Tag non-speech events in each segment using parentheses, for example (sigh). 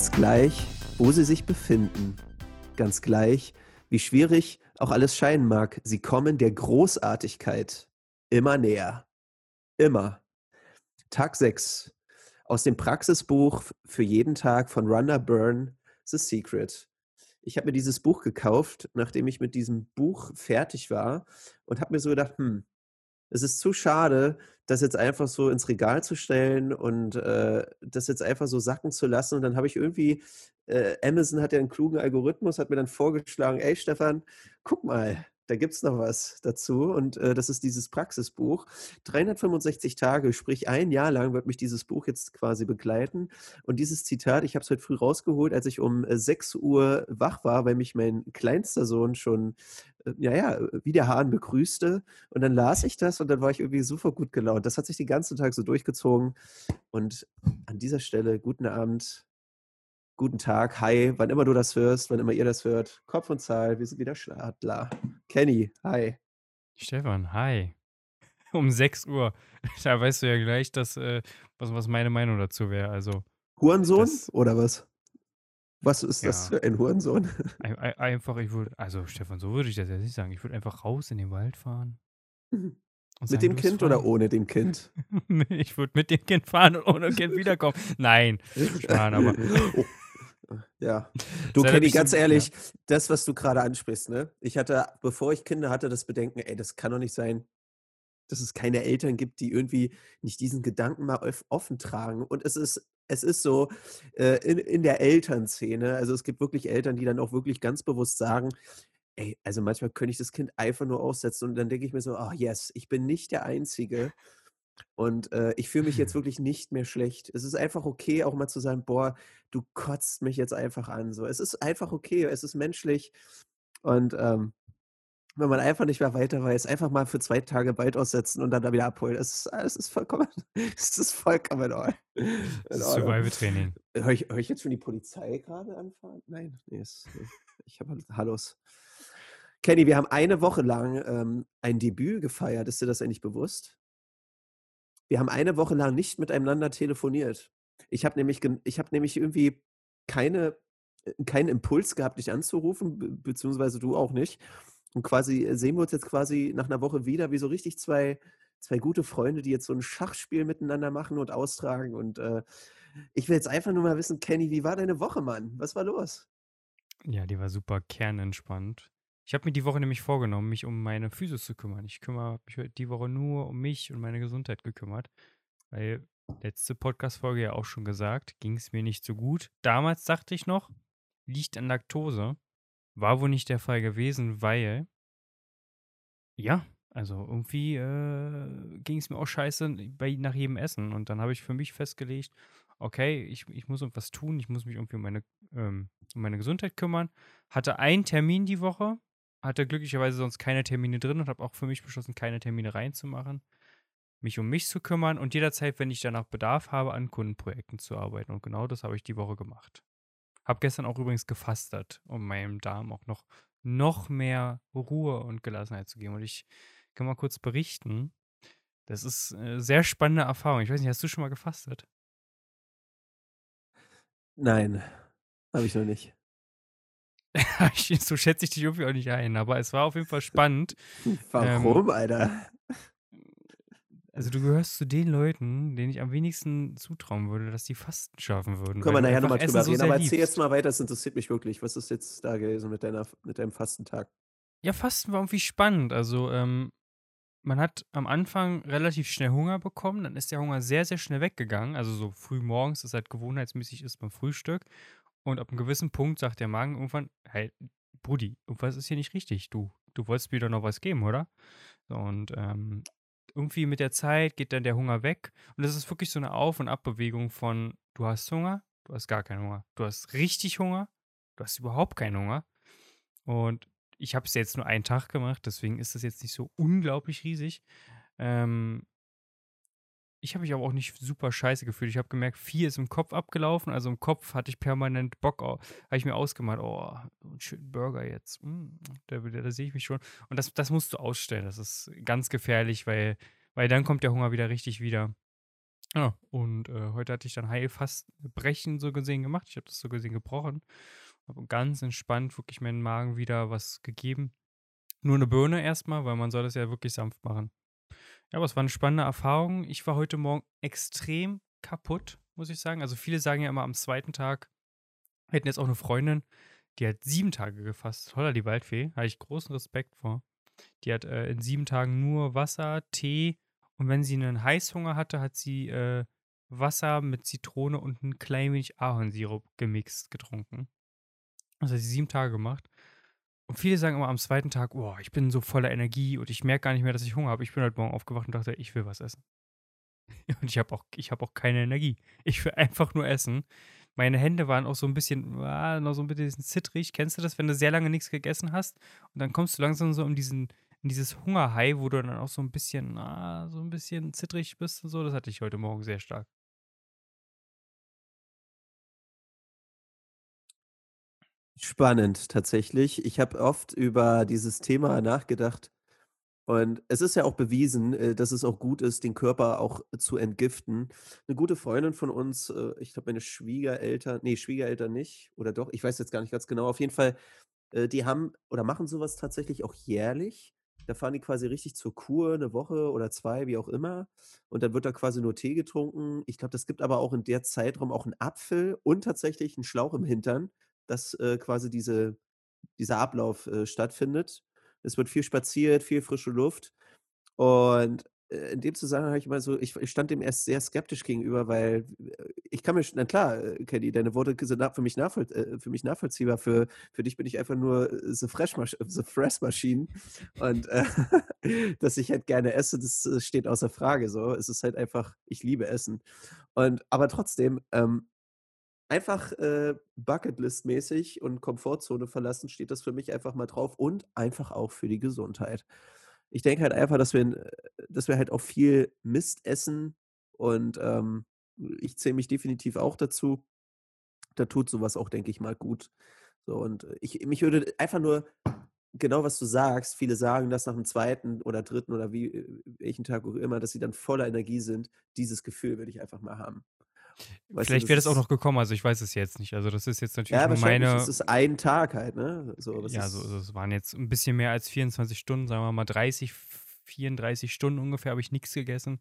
Ganz gleich, wo sie sich befinden. Ganz gleich, wie schwierig auch alles scheinen mag, sie kommen der Großartigkeit immer näher. Immer. Tag 6 aus dem Praxisbuch für jeden Tag von Rhonda Byrne, The Secret. Ich habe mir dieses Buch gekauft, nachdem ich mit diesem Buch fertig war und habe mir so gedacht, hm, es ist zu schade, das jetzt einfach so ins Regal zu stellen und äh, das jetzt einfach so sacken zu lassen. Und dann habe ich irgendwie, äh, Amazon hat ja einen klugen Algorithmus, hat mir dann vorgeschlagen, ey Stefan, guck mal, da gibt es noch was dazu und äh, das ist dieses Praxisbuch. 365 Tage, sprich ein Jahr lang wird mich dieses Buch jetzt quasi begleiten. Und dieses Zitat, ich habe es heute früh rausgeholt, als ich um 6 äh, Uhr wach war, weil mich mein kleinster Sohn schon, äh, ja, ja, wie der Hahn begrüßte. Und dann las ich das und dann war ich irgendwie super gut gelaunt. Das hat sich den ganzen Tag so durchgezogen. Und an dieser Stelle, guten Abend, Guten Tag, hi, wann immer du das hörst, wann immer ihr das hört. Kopf und Zahl, wir sind wieder Stadler. Kenny, hi. Stefan, hi. (laughs) Um 6 Uhr. (laughs) Da weißt du ja gleich, dass, äh, was, was meine Meinung dazu wäre. Also, Hurensohn das, oder was? Was ist ja. das für ein Hurensohn? (laughs) Ein, ein, einfach, ich würde, also Stefan, so würde ich das jetzt nicht sagen. Ich würde einfach raus in den Wald fahren. mit sagen, dem Kind oder ohne dem Kind? ich würde mit dem Kind fahren und ohne Kind wiederkommen. Nein, Spahn, aber. Ja. (laughs) Du, Kenny, ganz ehrlich, ja. das, was du gerade ansprichst, ne? Ich hatte, bevor ich Kinder hatte, das Bedenken, ey, das kann doch nicht sein, dass es keine Eltern gibt, die irgendwie nicht diesen Gedanken mal offen tragen. Und es ist, es ist so äh, in, in der Elternszene, also es gibt wirklich Eltern, die dann auch wirklich ganz bewusst sagen, ey, also manchmal könnte ich das Kind einfach nur aussetzen und dann denke ich mir so, oh yes, ich bin nicht der Einzige. Und äh, ich fühle mich jetzt wirklich nicht mehr schlecht. Es ist einfach okay, auch mal zu sagen, boah, du kotzt mich jetzt einfach an. So, es ist einfach okay, es ist menschlich. Und ähm, wenn man einfach nicht mehr weiter weiß, einfach mal für zwei Tage Wald aussetzen und dann da wieder abholen. Es ist, es ist vollkommen, (laughs) es ist vollkommen in Ordnung. Survival-Training. Höre ich, hör ich jetzt schon die Polizei gerade anfahren? Nein, nee, ist, ich habe halt Hallos. Kenny, wir haben eine Woche lang ähm, ein Debüt gefeiert. Ist dir das eigentlich bewusst? Wir haben eine Woche lang nicht miteinander telefoniert. Ich habe nämlich, ich habe nämlich irgendwie keine, äh, keinen Impuls gehabt, dich anzurufen, beziehungsweise du auch nicht. Und quasi äh, sehen wir uns jetzt quasi nach einer Woche wieder, wie so richtig zwei, zwei gute Freunde, die jetzt so ein Schachspiel miteinander machen und austragen. Und äh, ich will jetzt einfach nur mal wissen, Kenny, wie war deine Woche, Mann? Was war los? Ja, die war super kernentspannt. Ich habe mir die Woche nämlich vorgenommen, mich um meine Physis zu kümmern. Ich kümmere mich die Woche nur um mich und meine Gesundheit gekümmert. Weil letzte Podcast-Folge ja auch schon gesagt, ging es mir nicht so gut. Damals dachte ich noch, liegt an Laktose. War wohl nicht der Fall gewesen, weil, ja, also irgendwie äh, ging es mir auch scheiße bei, nach jedem Essen. Und dann habe ich für mich festgelegt, okay, ich, ich muss irgendwas tun, ich muss mich irgendwie um meine, ähm, um meine Gesundheit kümmern. Hatte einen Termin die Woche, hatte glücklicherweise sonst keine Termine drin und habe auch für mich beschlossen, keine Termine reinzumachen, mich um mich zu kümmern und jederzeit, wenn ich danach Bedarf habe, an Kundenprojekten zu arbeiten. Und genau das habe ich die Woche gemacht. Habe gestern auch übrigens gefastet, um meinem Darm auch noch, noch mehr Ruhe und Gelassenheit zu geben. Und ich kann mal kurz berichten. Das ist eine sehr spannende Erfahrung. Ich weiß nicht, hast du schon mal gefastet? Nein, habe ich noch nicht. (laughs) so schätze ich dich irgendwie auch nicht ein, aber es war auf jeden Fall spannend. Warum, ähm, Alter? Also du gehörst zu den Leuten, denen ich am wenigsten zutrauen würde, dass die Fasten schaffen würden. Können wir nachher nochmal drüber reden, so aber erzähl jetzt mal weiter, das interessiert mich wirklich. Was ist jetzt da gewesen mit, deiner, mit deinem Fastentag? Ja, Fasten war irgendwie spannend. Also ähm, man hat am Anfang relativ schnell Hunger bekommen, dann ist der Hunger sehr, sehr schnell weggegangen. Also so früh morgens, das halt gewohnheitsmäßig ist beim Frühstück. Und ab einem gewissen Punkt sagt der Magen irgendwann, hey, Brudi, irgendwas ist hier nicht richtig. Du, du wolltest mir doch noch was geben, oder? Und ähm, irgendwie mit der Zeit geht dann der Hunger weg. Und es ist wirklich so eine Auf- und Abbewegung von, du hast Hunger, du hast gar keinen Hunger. Du hast richtig Hunger, du hast überhaupt keinen Hunger. Und ich habe es jetzt nur einen Tag gemacht, deswegen ist das jetzt nicht so unglaublich riesig. Ähm, ich habe mich aber auch nicht super scheiße gefühlt. Ich habe gemerkt, vier ist im Kopf abgelaufen. Also im Kopf hatte ich permanent Bock. Habe ich mir ausgemalt, oh, ein schönen Burger jetzt. Mm, da, da, da sehe ich mich schon. Und das, das musst du ausstellen. Das ist ganz gefährlich, weil, weil dann kommt der Hunger wieder richtig wieder. Ja, und äh, heute hatte ich dann Heilfastenbrechen so gesehen gemacht. Ich habe das so gesehen gebrochen. Habe ganz entspannt wirklich meinen Magen wieder was gegeben. Nur eine Birne erstmal, weil man soll das ja wirklich sanft machen. Ja, aber es war eine spannende Erfahrung. Ich war heute Morgen extrem kaputt, muss ich sagen. Also viele sagen ja immer am zweiten Tag, wir hätten jetzt auch eine Freundin, die hat sieben Tage gefasst. Holla, die Waldfee. Habe ich großen Respekt vor. Die hat äh, in sieben Tagen nur Wasser, Tee und wenn sie einen Heißhunger hatte, hat sie äh, Wasser mit Zitrone und ein klein wenig Ahornsirup gemixt getrunken. Das hat sie sieben Tage gemacht. Und viele sagen immer am zweiten Tag, oh, ich bin so voller Energie und ich merke gar nicht mehr, dass ich Hunger habe. Ich bin heute Morgen aufgewacht und dachte, ich will was essen. (laughs) Und ich habe auch, hab auch keine Energie. Ich will einfach nur essen. Meine Hände waren auch so ein bisschen, ah, noch so ein bisschen zittrig. Kennst du das, wenn du sehr lange nichts gegessen hast? Und dann kommst du langsam so in diesen, in dieses Hungerhai, wo du dann auch so ein bisschen, ah, so ein bisschen zittrig bist und so. Das hatte ich heute Morgen sehr stark. Spannend, tatsächlich. Ich habe oft über dieses Thema nachgedacht. Und es ist ja auch bewiesen, äh, dass es auch gut ist, den Körper auch zu entgiften. Eine gute Freundin von uns, äh, ich glaube, meine Schwiegereltern, nee, Schwiegereltern nicht, oder doch, ich weiß jetzt gar nicht ganz genau. Auf jeden Fall, äh, die haben oder machen sowas tatsächlich auch jährlich. Da fahren die quasi richtig zur Kur, eine Woche oder 2, wie auch immer. Und dann wird da quasi nur Tee getrunken. Ich glaube, das gibt aber auch in der Zeitraum auch einen Apfel und tatsächlich einen Schlauch im Hintern, dass, äh, quasi diese dieser Ablauf, äh, stattfindet. Es wird viel spaziert, viel frische Luft. Und, äh, in dem Zusammenhang habe ich immer so ich ich stand dem erst sehr skeptisch gegenüber, weil, äh, ich kann mir na klar, äh, Kenny, deine Worte sind für mich nachvoll für mich nachvollziehbar. Für für dich bin ich einfach nur, the fresh the fresh Machine. Und, äh, (laughs) dass ich halt gerne esse, das, steht außer Frage so. Es ist halt einfach ich liebe Essen. Und aber trotzdem, ähm Einfach, äh, Bucketlist-mäßig und Komfortzone verlassen steht das für mich einfach mal drauf und einfach auch für die Gesundheit. Ich denke halt einfach, dass wir äh, dass wir halt auch viel Mist essen und, ähm, ich zähle mich definitiv auch dazu. Da tut so was auch, denke ich mal, gut. So und äh, ich mich würde einfach nur genau, was du sagst viele sagen das nach dem zweiten oder dritten oder wie äh, welchen Tag auch immer, dass sie dann voller Energie sind. Dieses Gefühl würde ich einfach mal haben. Weißt Vielleicht das wäre das auch noch gekommen, also ich weiß es jetzt nicht. Also das ist jetzt natürlich ja, nur meine, ist ein Tag halt, ne? So, das ja, so, also es waren jetzt ein bisschen mehr als 24 Stunden, sagen wir mal 30, 34 Stunden ungefähr habe ich nichts gegessen.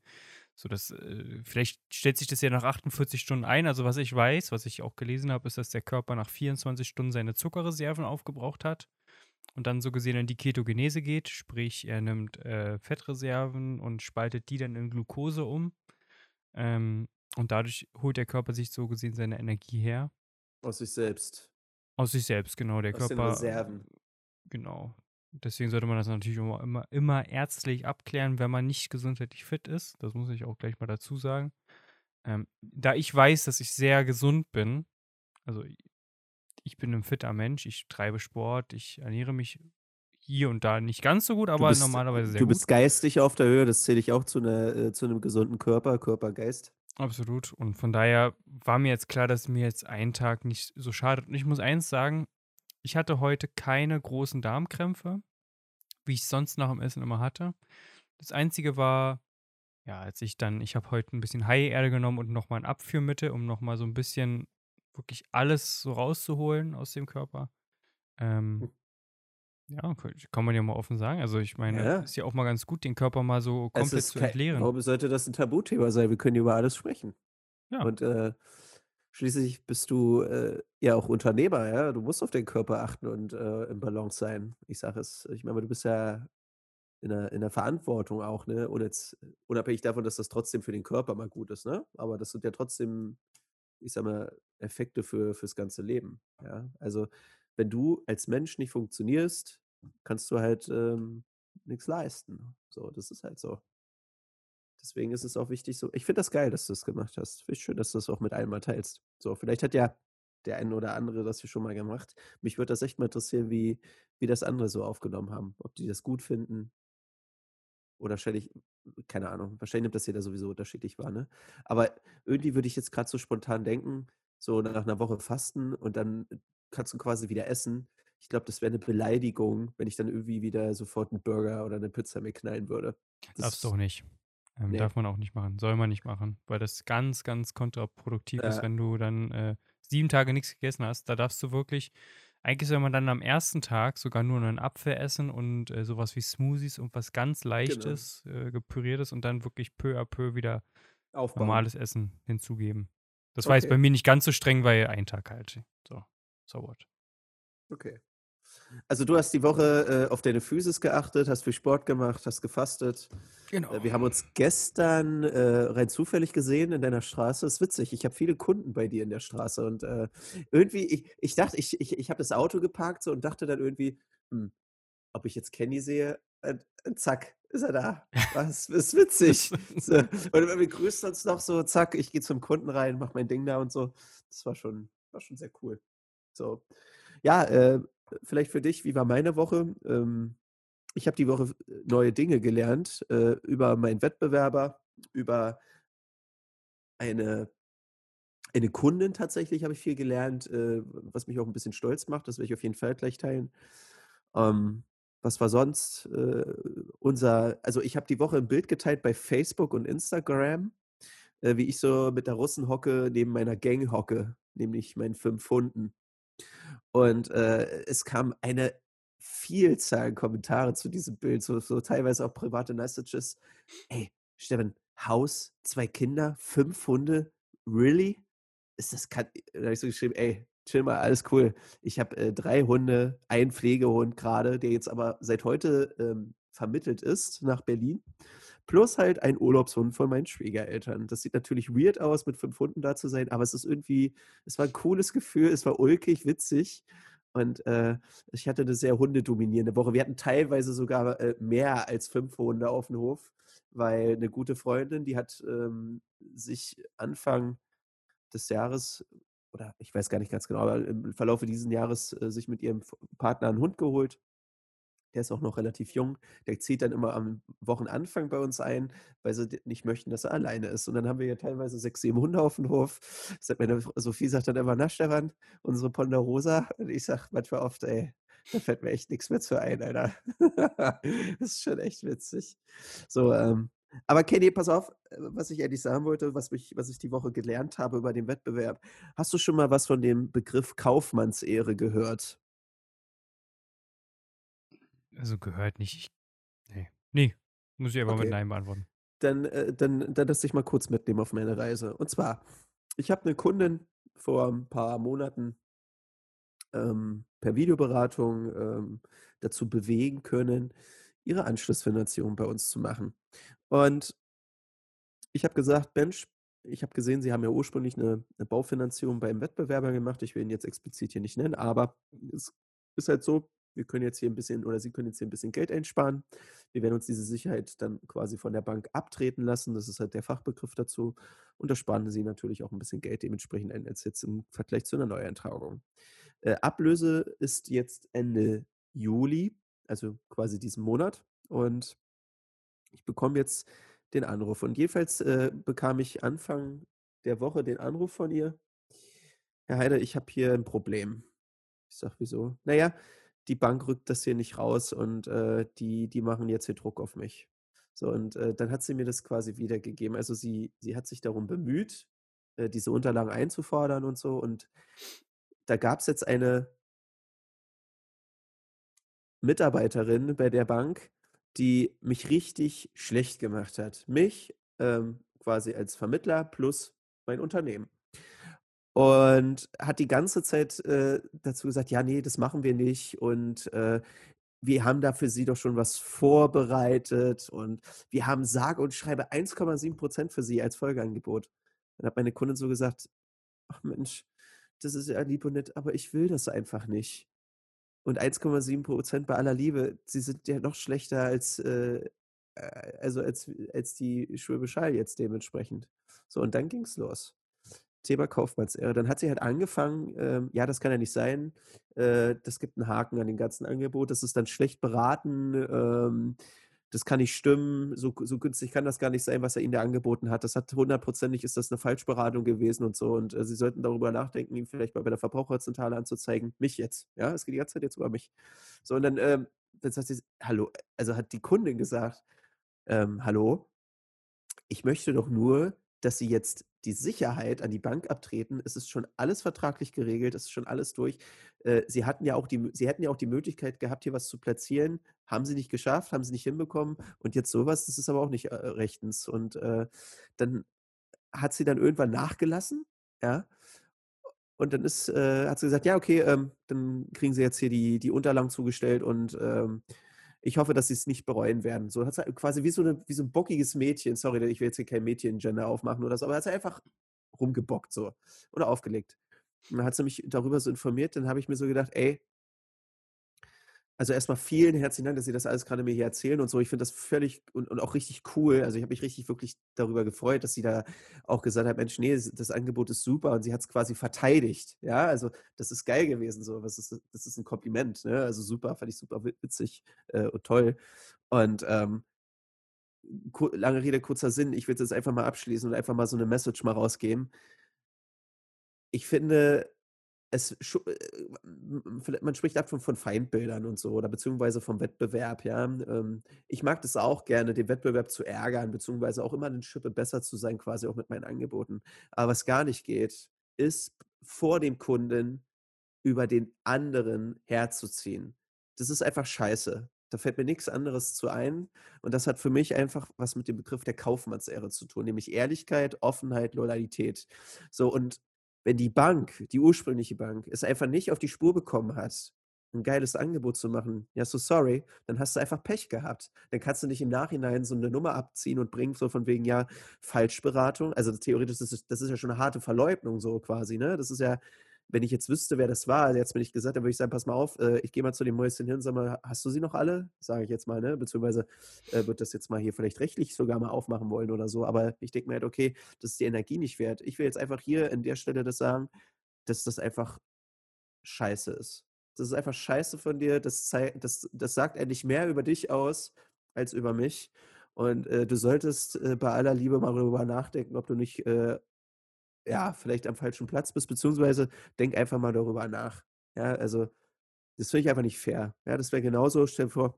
So, das, äh, vielleicht stellt sich das ja nach 48 Stunden ein. Also was ich weiß, was ich auch gelesen habe, ist, dass der Körper nach 24 Stunden seine Zuckerreserven aufgebraucht hat und dann so gesehen in die Ketogenese geht, sprich er nimmt äh, Fettreserven und spaltet die dann in Glucose um. Ähm, und dadurch holt der Körper sich so gesehen seine Energie her. aus sich selbst, Aus sich selbst, genau. Der aus den Körper, Reserven. genau. Deswegen sollte man das natürlich immer, immer, immer ärztlich abklären, wenn man nicht gesundheitlich fit ist. Das muss ich auch gleich mal dazu sagen. Ähm, da ich weiß, dass ich sehr gesund bin, also ich bin ein fitter Mensch, ich treibe Sport, ich ernähre mich hier und da nicht ganz so gut, Du aber bist normalerweise sehr du gut. bist geistig auf der Höhe, das zähle ich auch zu 'ner äh, zu 'nem gesunden Körper, Körper, Geist. Absolut. Und von daher war mir jetzt klar, dass mir jetzt ein Tag nicht so schadet. Und ich muss eins sagen, ich hatte heute keine großen Darmkrämpfe, wie ich sonst nach dem Essen immer hatte. Das Einzige war, ja, als ich dann, ich habe heute ein bisschen Hai-Erde genommen und nochmal ein Abführmittel, um nochmal so ein bisschen wirklich alles so rauszuholen aus dem Körper. Ähm, Hm. Ja, kann man ja mal offen sagen. Also ich meine, ja. ist ja auch mal ganz gut, den Körper mal so Es komplett ist zu entleeren. warum sollte das 'n Tabuthema sein? Wir können über alles sprechen. Ja, Und, äh, schließlich bist du, äh, ja auch Unternehmer, ja? Du musst auf deinen Körper achten und, äh, im Balance sein. Ich sage es ich meine, du bist ja in der in der Verantwortung auch, ne? Und jetzt unabhängig davon, dass das trotzdem für den Körper mal gut ist, ne? Aber das sind ja trotzdem, ich sage mal, Effekte für fürs ganze Leben, ja? Also, wenn du als Mensch nicht funktionierst, kannst du halt, ähm, nix leisten. So, das ist halt so. Deswegen ist es auch wichtig so ich finde das geil, dass du das gemacht hast. Finde ich schön, dass du das auch mit allen mal teilst. So, vielleicht hat ja der eine oder andere das ja schon mal gemacht. Mich würde das echt mal interessieren, wie wie das andere so aufgenommen haben. Ob die das gut finden oder wahrscheinlich keine Ahnung, wahrscheinlich nimmt das jeder sowieso unterschiedlich wahr, ne? Aber irgendwie würde ich jetzt grad so spontan denken, so nach 'ner Woche Fasten und dann kannst du quasi wieder essen. Ich glaube, das wäre 'ne Beleidigung, wenn ich dann irgendwie wieder sofort 'n Burger oder 'ne Pizza mir knallen würde. darfst du Das auch nicht. Ähm, Ne. darf man auch nicht machen, soll man nicht machen, weil das ganz, ganz kontraproduktiv ist, Ja. wenn du dann, äh, 7 Tage nix gegessen hast. Da darfst du wirklich eigentlich soll man dann am 1. Tag sogar nur 'nen Apfel essen und, äh, so was wie Smoothies und was ganz Genau. Leichtes, äh, Gepüriertes und dann wirklich peu à peu wieder Aufbauen. normales Essen hinzugeben. Das war jetzt bei Okay. mir nicht ganz so streng, weil ein Tag halt. So, so what. Okay. Also, du hast die Woche, äh, auf deine Physis geachtet, hast viel Sport gemacht, hast gefastet. Äh, Genau. wir haben uns gestern, äh, rein zufällig gesehen in deiner Straße. Ist witzig, ich habe viele Kunden bei dir in der Straße und, äh, irgendwie ich ich dachte, ich ich ich habe das Auto geparkt so und dachte dann irgendwie: „Hm, ob ich jetzt Kenny sehe?“ Und und zack, ist er da. Was ist witzig. (laughs) So, und wir grüßen uns noch so, zack, ich gehe zum Kunden rein, mache mein Ding da und so. Das war schon war schon sehr cool. So. Ja, äh, vielleicht für dich, wie war meine Woche? Ähm, ich habe die Woche f neue Dinge gelernt, äh, über meinen Wettbewerber, über eine eine Kundin tatsächlich habe ich viel gelernt, äh, was mich auch 'n bisschen stolz macht. Das will ich auf jeden Fall gleich teilen. Ähm, was war sonst? Äh, unser also, ich habe die Woche 'n Bild geteilt bei Facebook und Instagram, äh, wie ich so mit der Russin hocke, neben meiner Gang hocke, nämlich meinen 5 Hunden. Und, äh, es kam eine Vielzahl Kommentare zu diesem Bild, so so teilweise auch private Messages: „Ey, Stefan, Haus, 2 Kinder, 5 Hunde, really? Ist das kann“ da habe ich so geschrieben: „Ey, chill mal, alles cool. Ich habe, äh, 3 Hunde, 1 Pflegehund grade, der jetzt aber seit heute, ähm, vermittelt ist nach Berlin, plus halt ein Urlaubshund von meinen Schwiegereltern.“ Das sieht natürlich weird aus, mit 5 Hunden da zu sein, aber es ist irgendwie es war 'n cooles Gefühl, es war ulkig, witzig und, äh, ich hatte 'ne sehr hundedominierende Woche. Wir hatten teilweise sogar, äh, mehr als 5 Hunde auf'm Hof, weil 'ne gute Freundin, die hat, ähm, sich Anfang des Jahres oder ich weiß gar nicht ganz genau, aber im Verlaufe diesen Jahres, äh, sich mit ihrem Partner 'n Hund geholt. Der ist auch noch relativ jung. Der zieht dann immer am Wochenanfang bei uns ein, weil sie nicht möchten, dass er alleine ist. Und dann haben wir hier teilweise 6, 7 Hunde auf'm Hof. Sagt meine Sophie sagt dann immer: „Na Stefan, unsere Ponderosa?“ Und ich sage manchmal oft: „Ey, da fällt mir echt nix mehr zu ein, Alter.“ (laughs) Das ist schon echt witzig. So, ähm, aber Kenny, pass auf, äh, was ich eigentlich sagen wollte, was mich was ich die Woche gelernt habe über den Wettbewerb. Hast du schon mal was von dem Begriff Kaufmannsehre gehört? Also, gehört nicht. Ich ne, ne, muss ich mit Okay. nein beantworten. Dann, äh dann dann lass dich mal kurz mitnehmen auf meine Reise. Und zwar, ich habe 'ne Kundin vor 'n paar Monaten ähm, per Videoberatung, ähm, dazu bewegen können, ihre Anschlussfinanzierung bei uns zu machen. Und ich habe gesagt: „Mensch, ich habe gesehen, Sie haben ja ursprünglich 'ne 'ne Baufinanzierung beim Wettbewerber gemacht.“ Ich will ihn jetzt explizit hier nicht nennen, aber es ist halt so, wir können jetzt hier 'n bisschen oder Sie können jetzt hier 'n bisschen Geld einsparen. Wir werden uns diese Sicherheit dann quasi von der Bank abtreten lassen. Das ist halt der Fachbegriff dazu. Und da sparen Sie natürlich auch 'n bisschen Geld dementsprechend ein als jetzt im Vergleich zu 'ner Neueintragung. Äh, Ablöse ist jetzt Ende Juli, also quasi diesen Monat. Und ich bekomme jetzt den Anruf. Und jedenfalls, äh, bekam ich Anfang der Woche den Anruf von ihr: „Herr Heider, ich habe hier 'n Problem.“ Ich sage: „Wieso?“ „Na ja, die Bank rückt das hier nicht raus und, äh, die die machen jetzt hier Druck auf mich.“ So, und, äh, dann hat sie mir das quasi wiedergegeben. Also, sie sie hat sich darum bemüht, äh, diese Unterlagen einzufordern und so. Und da gab's jetzt eine Mitarbeiterin bei der Bank, die mich richtig schlecht gemacht hat. Mich, ähm, quasi als Vermittler plus mein Unternehmen. Und hat die ganze Zeit, äh, dazu gesagt: „Ja, ne, das machen wir nicht und, äh, wir haben da für Sie doch schon was vorbereitet und wir haben sage und schreibe 1,7 % für Sie als Folgeangebot.“ Dann hat meine Kundin so gesagt: „Ach Mensch, das ist ja lieb und nett, aber ich will das einfach nicht.“ Und 1,7 % bei aller Liebe, sie sind ja noch schlechter als, äh, äh also, als als die Schwäbisch Hall jetzt dementsprechend. So, und dann ging's los. Thema Kaufmannsehre. Dann hat sie halt angefangen, ähm: „Ja, das kann ja nicht sein. Äh, das gibt 'n Haken an dem ganzen Angebot. Das ist dann schlecht beraten. Ähm, das kann nicht stimmen. So so günstig kann das gar nicht sein, was er Ihnen da angeboten hat. Das hat hundertprozentig ist das 'ne Falschberatung gewesen und so. Und, äh, Sie sollten darüber nachdenken, ihn vielleicht mal bei der Verbraucherzentrale anzuzeigen.“ Mich jetzt, ja? Es geht die ganze Zeit jetzt über mich. So, und dann, ähm dann sagt sie „Hallo“ also, hat die Kundin gesagt: „Ähm, hallo? ich möchte doch nur, dass Sie jetzt die Sicherheit an die Bank abtreten. Es ist schon alles vertraglich geregelt, es ist schon alles durch. Äh, Sie hatten ja auch die Sie hätten ja auch die Möglichkeit gehabt, hier was zu platzieren. Haben Sie nicht geschafft, haben Sie nicht hinbekommen und jetzt sowas, das ist aber auch nicht, äh, rechtens. Und, äh, dann hat sie dann irgendwann nachgelassen, ja? Und dann ist äh, hat sie gesagt: „Ja, okay, ähm, dann kriegen Sie jetzt hier die die Unterlagen zugestellt und, ähm, ich hoffe, dass Sie's nicht bereuen werden.“ So hat sie quasi wie so 'ne wie so 'n bockiges Mädchen sorry, ich will jetzt hier kein Mädchen-Gender aufmachen oder so, aber hat sie einfach rumgebockt so oder aufgelegt. Und dann hat sie mich darüber so informiert, dann habe ich mir so gedacht: „Ey“ also, erst mal vielen herzlichen Dank, dass Sie das alles grade mir hier erzählen und so. Ich finde das völlig und und auch richtig cool. Also, ich habe mich richtig wirklich darüber gefreut, dass sie da auch gesagt hat: „Mensch, ne, das das Angebot ist super“ und sie hat's quasi verteidigt, ja? Also, das ist geil gewesen so. Was ist das ist 'n Kompliment, ne? Also, super, fand ich super wi witzig, äh, und toll. Und, ähm lange Rede, kurzer Sinn, ich würde jetzt einfach mal abschließen und einfach mal so 'ne Message mal rausgeben. Ich finde, es äh, man spricht davon von Feindbildern und so oder beziehungsweise vom Wettbewerb, ja? Ähm, ich mag das auch gerne, den Wettbewerb zu ärgern, beziehungsweise auch immer 'ne Schippe besser zu sein, quasi auch mit meinen Angeboten. Aber was gar nicht geht, ist vor dem Kunden über den anderen herzuziehen. Das ist einfach scheiße. Da fällt mir nix anderes zu ein und das hat für mich einfach was mit dem Begriff der Kaufmannsehre zu tun, nämlich Ehrlichkeit, Offenheit, Loyalität. So, und wenn die Bank, die ursprüngliche Bank, es einfach nicht auf die Spur bekommen hat, 'n geiles Angebot zu machen, ja, so sorry, dann hast du einfach Pech gehabt. Dann kannst du nicht im Nachhinein so 'ne Nummer abziehen und bringen, so von wegen, ja, Falschberatung. Also, theoretisch ist es das ist ja schon 'ne harte Verleugnung so quasi, ne? Das ist ja wenn ich jetzt wüsste, wer das war, hättest mir nicht gesagt, dann würde ich sagen: „Pass mal auf, äh, ich gehe mal zu dem Mäuschen hin, sag mal, hast du sie noch alle?“ Sage ich jetzt mal, ne? Beziehungsweise, äh, würde das jetzt mal hier vielleicht rechtlich sogar mal aufmachen wollen oder so. Aber ich denke mir halt: „Okay, das ist die Energie nicht wert.“ Ich will jetzt einfach hier an der Stelle das sagen, dass das einfach scheiße ist. Das ist einfach scheiße von dir. Das das das sagt eigentlich mehr über dich aus als über mich. Und, äh, du solltest, äh, bei aller Liebe mal darüber nachdenken, ob du nicht, äh, ja, vielleicht am falschen Platz bist, beziehungsweise denk einfach mal darüber nach. Ja, also, das finde ich einfach nicht fair. Ja, das wäre genauso stell dir vor,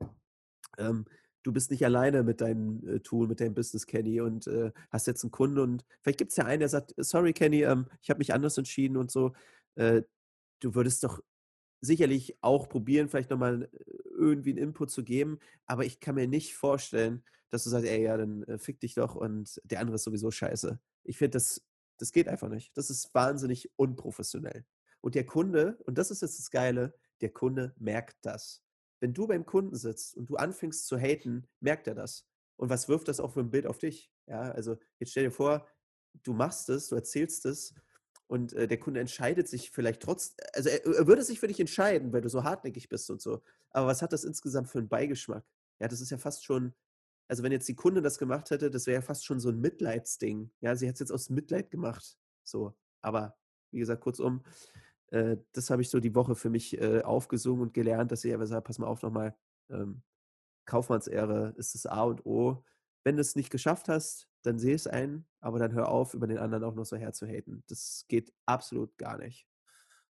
ähm, du bist nicht alleine mit deinem, äh, Tool, mit deinem Business, Kenny, und, äh, hast jetzt 'n Kunden und vielleicht gibt's ja einen, der sagt: „Sorry, Kenny, ähm, ich habe mich anders entschieden“ und so. Äh, du würdest doch sicherlich auch probieren, vielleicht noch mal, äh, irgendwie 'n Input zu geben, aber ich kann mir nicht vorstellen, dass du sagst: „Ey, ja, dann, äh, fick dich doch und der andere ist sowieso scheiße.“ Ich finde, das das geht einfach nicht. Das ist wahnsinnig unprofessionell. Und der Kunde und das ist jetzt das Geile, der Kunde merkt das. Wenn du beim Kunden sitzt und du anfängst zu haten, merkt er das. Und was wirft das auch für 'n Bild auf dich? Ja, also, jetzt stell dir vor, du machst es, du erzählst es und, äh, der Kunde entscheidet sich vielleicht trotz also, er er würde sich für dich entscheiden, weil du so hartnäckig bist und so. Aber was hat das insgesamt für 'n Beigeschmack? Ja, das ist ja fast schon also, wenn jetzt die Kundin das gemacht hätte, das wäre ja fast schon so 'n Mitleidsding. Ja, sie hat's jetzt aus Mitleid gemacht, so. Aber wie gesagt, kurzum, äh, das habe ich so die Woche für mich, äh, aufgesogen und gelernt, dass ich einfach sage: „Pass mal auf noch mal, ähm, Kaufmannsehre ist das A und O. Wenn du's nicht geschafft hast, dann sehe es ein, aber dann hör auf, über den anderen auch noch so herzuhaten. Das geht absolut gar nicht.“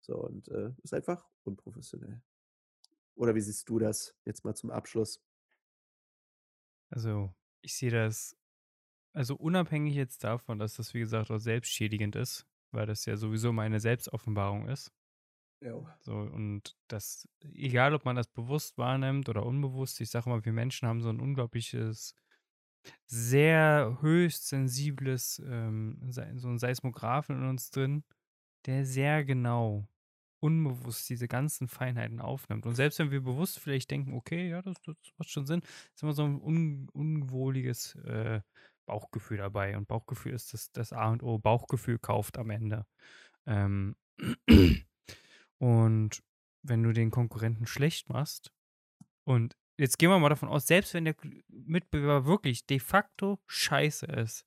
So und, äh, ist einfach unprofessionell. Oder wie siehst du das jetzt mal zum Abschluss? Also, ich sehe das also, unabhängig jetzt davon, dass das, wie gesagt, auch selbstschädigend ist, weil das ja sowieso meine Selbstoffenbarung ist. Jo. So, und das egal, ob man das bewusst wahrnimmt oder unbewusst, ich sage mal, wir Menschen haben so 'n unglaubliches, sehr höchst sensibles, ähm, so 'n Seismographen in uns drin, der sehr genau, unbewusst diese ganzen Feinheiten aufnimmt. Und selbst wenn wir bewusst vielleicht denken: „Okay, ja, das das macht schon Sinn“, ist immer so 'n un unwohliges, äh, Bauchgefühl dabei. Und Bauchgefühl ist das das A und O. Bauchgefühl kauft am Ende. Ähm, (clears throat) und wenn du den Konkurrenten schlecht machst und jetzt gehen wir mal davon aus, selbst wenn der Mitbewerber wirklich de facto scheiße ist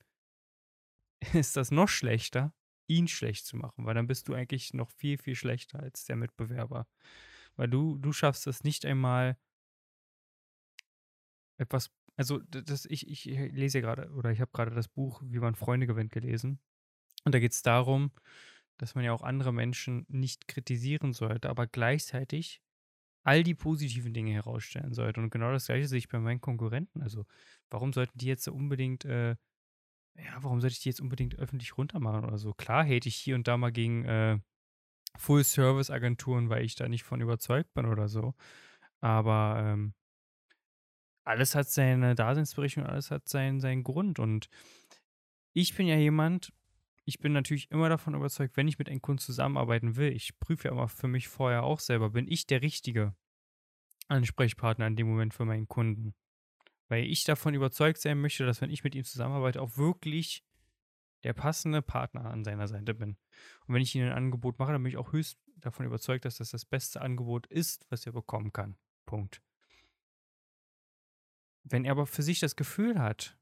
(laughs) ist das noch schlechter, ihn schlecht zu machen, weil dann bist du eigentlich noch viel, viel schlechter als der Mitbewerber. Weil du du schaffst es nicht einmal etwas also, das ich ich lese hier grade oder ich habe grade das Buch „Wie man Freunde gewinnt“ gelesen. Und da geht's darum, dass man ja auch andere Menschen nicht kritisieren sollte, aber gleichzeitig all die positiven Dinge herausstellen sollte. Und genau das Gleiche sehe ich bei meinen Konkurrenten. Also, warum sollten die jetzt unbedingt, äh ja, warum sollte ich die jetzt unbedingt öffentlich runtermachen oder so? Klar hate ich hier und da mal gegen äh, Full-Service-Agenturen, weil ich da nicht von überzeugt bin oder so. Aber ähm, alles hat seine Daseinsberechtigung, alles hat seinen, seinen Grund. Und ich bin ja jemand, ich bin natürlich immer davon überzeugt, wenn ich mit einem Kunden zusammenarbeiten will, ich prüfe ja immer für mich vorher auch selber, bin ich der richtige Ansprechpartner in dem Moment für meinen Kunden. Weil ich davon überzeugt sein möchte, dass wenn ich mit ihm zusammenarbeite, auch wirklich der passende Partner an seiner Seite bin. Und wenn ich ihm ein Angebot mache, dann bin ich auch höchst davon überzeugt, dass das das beste Angebot ist, was er bekommen kann. Punkt. Wenn er aber für sich das Gefühl hat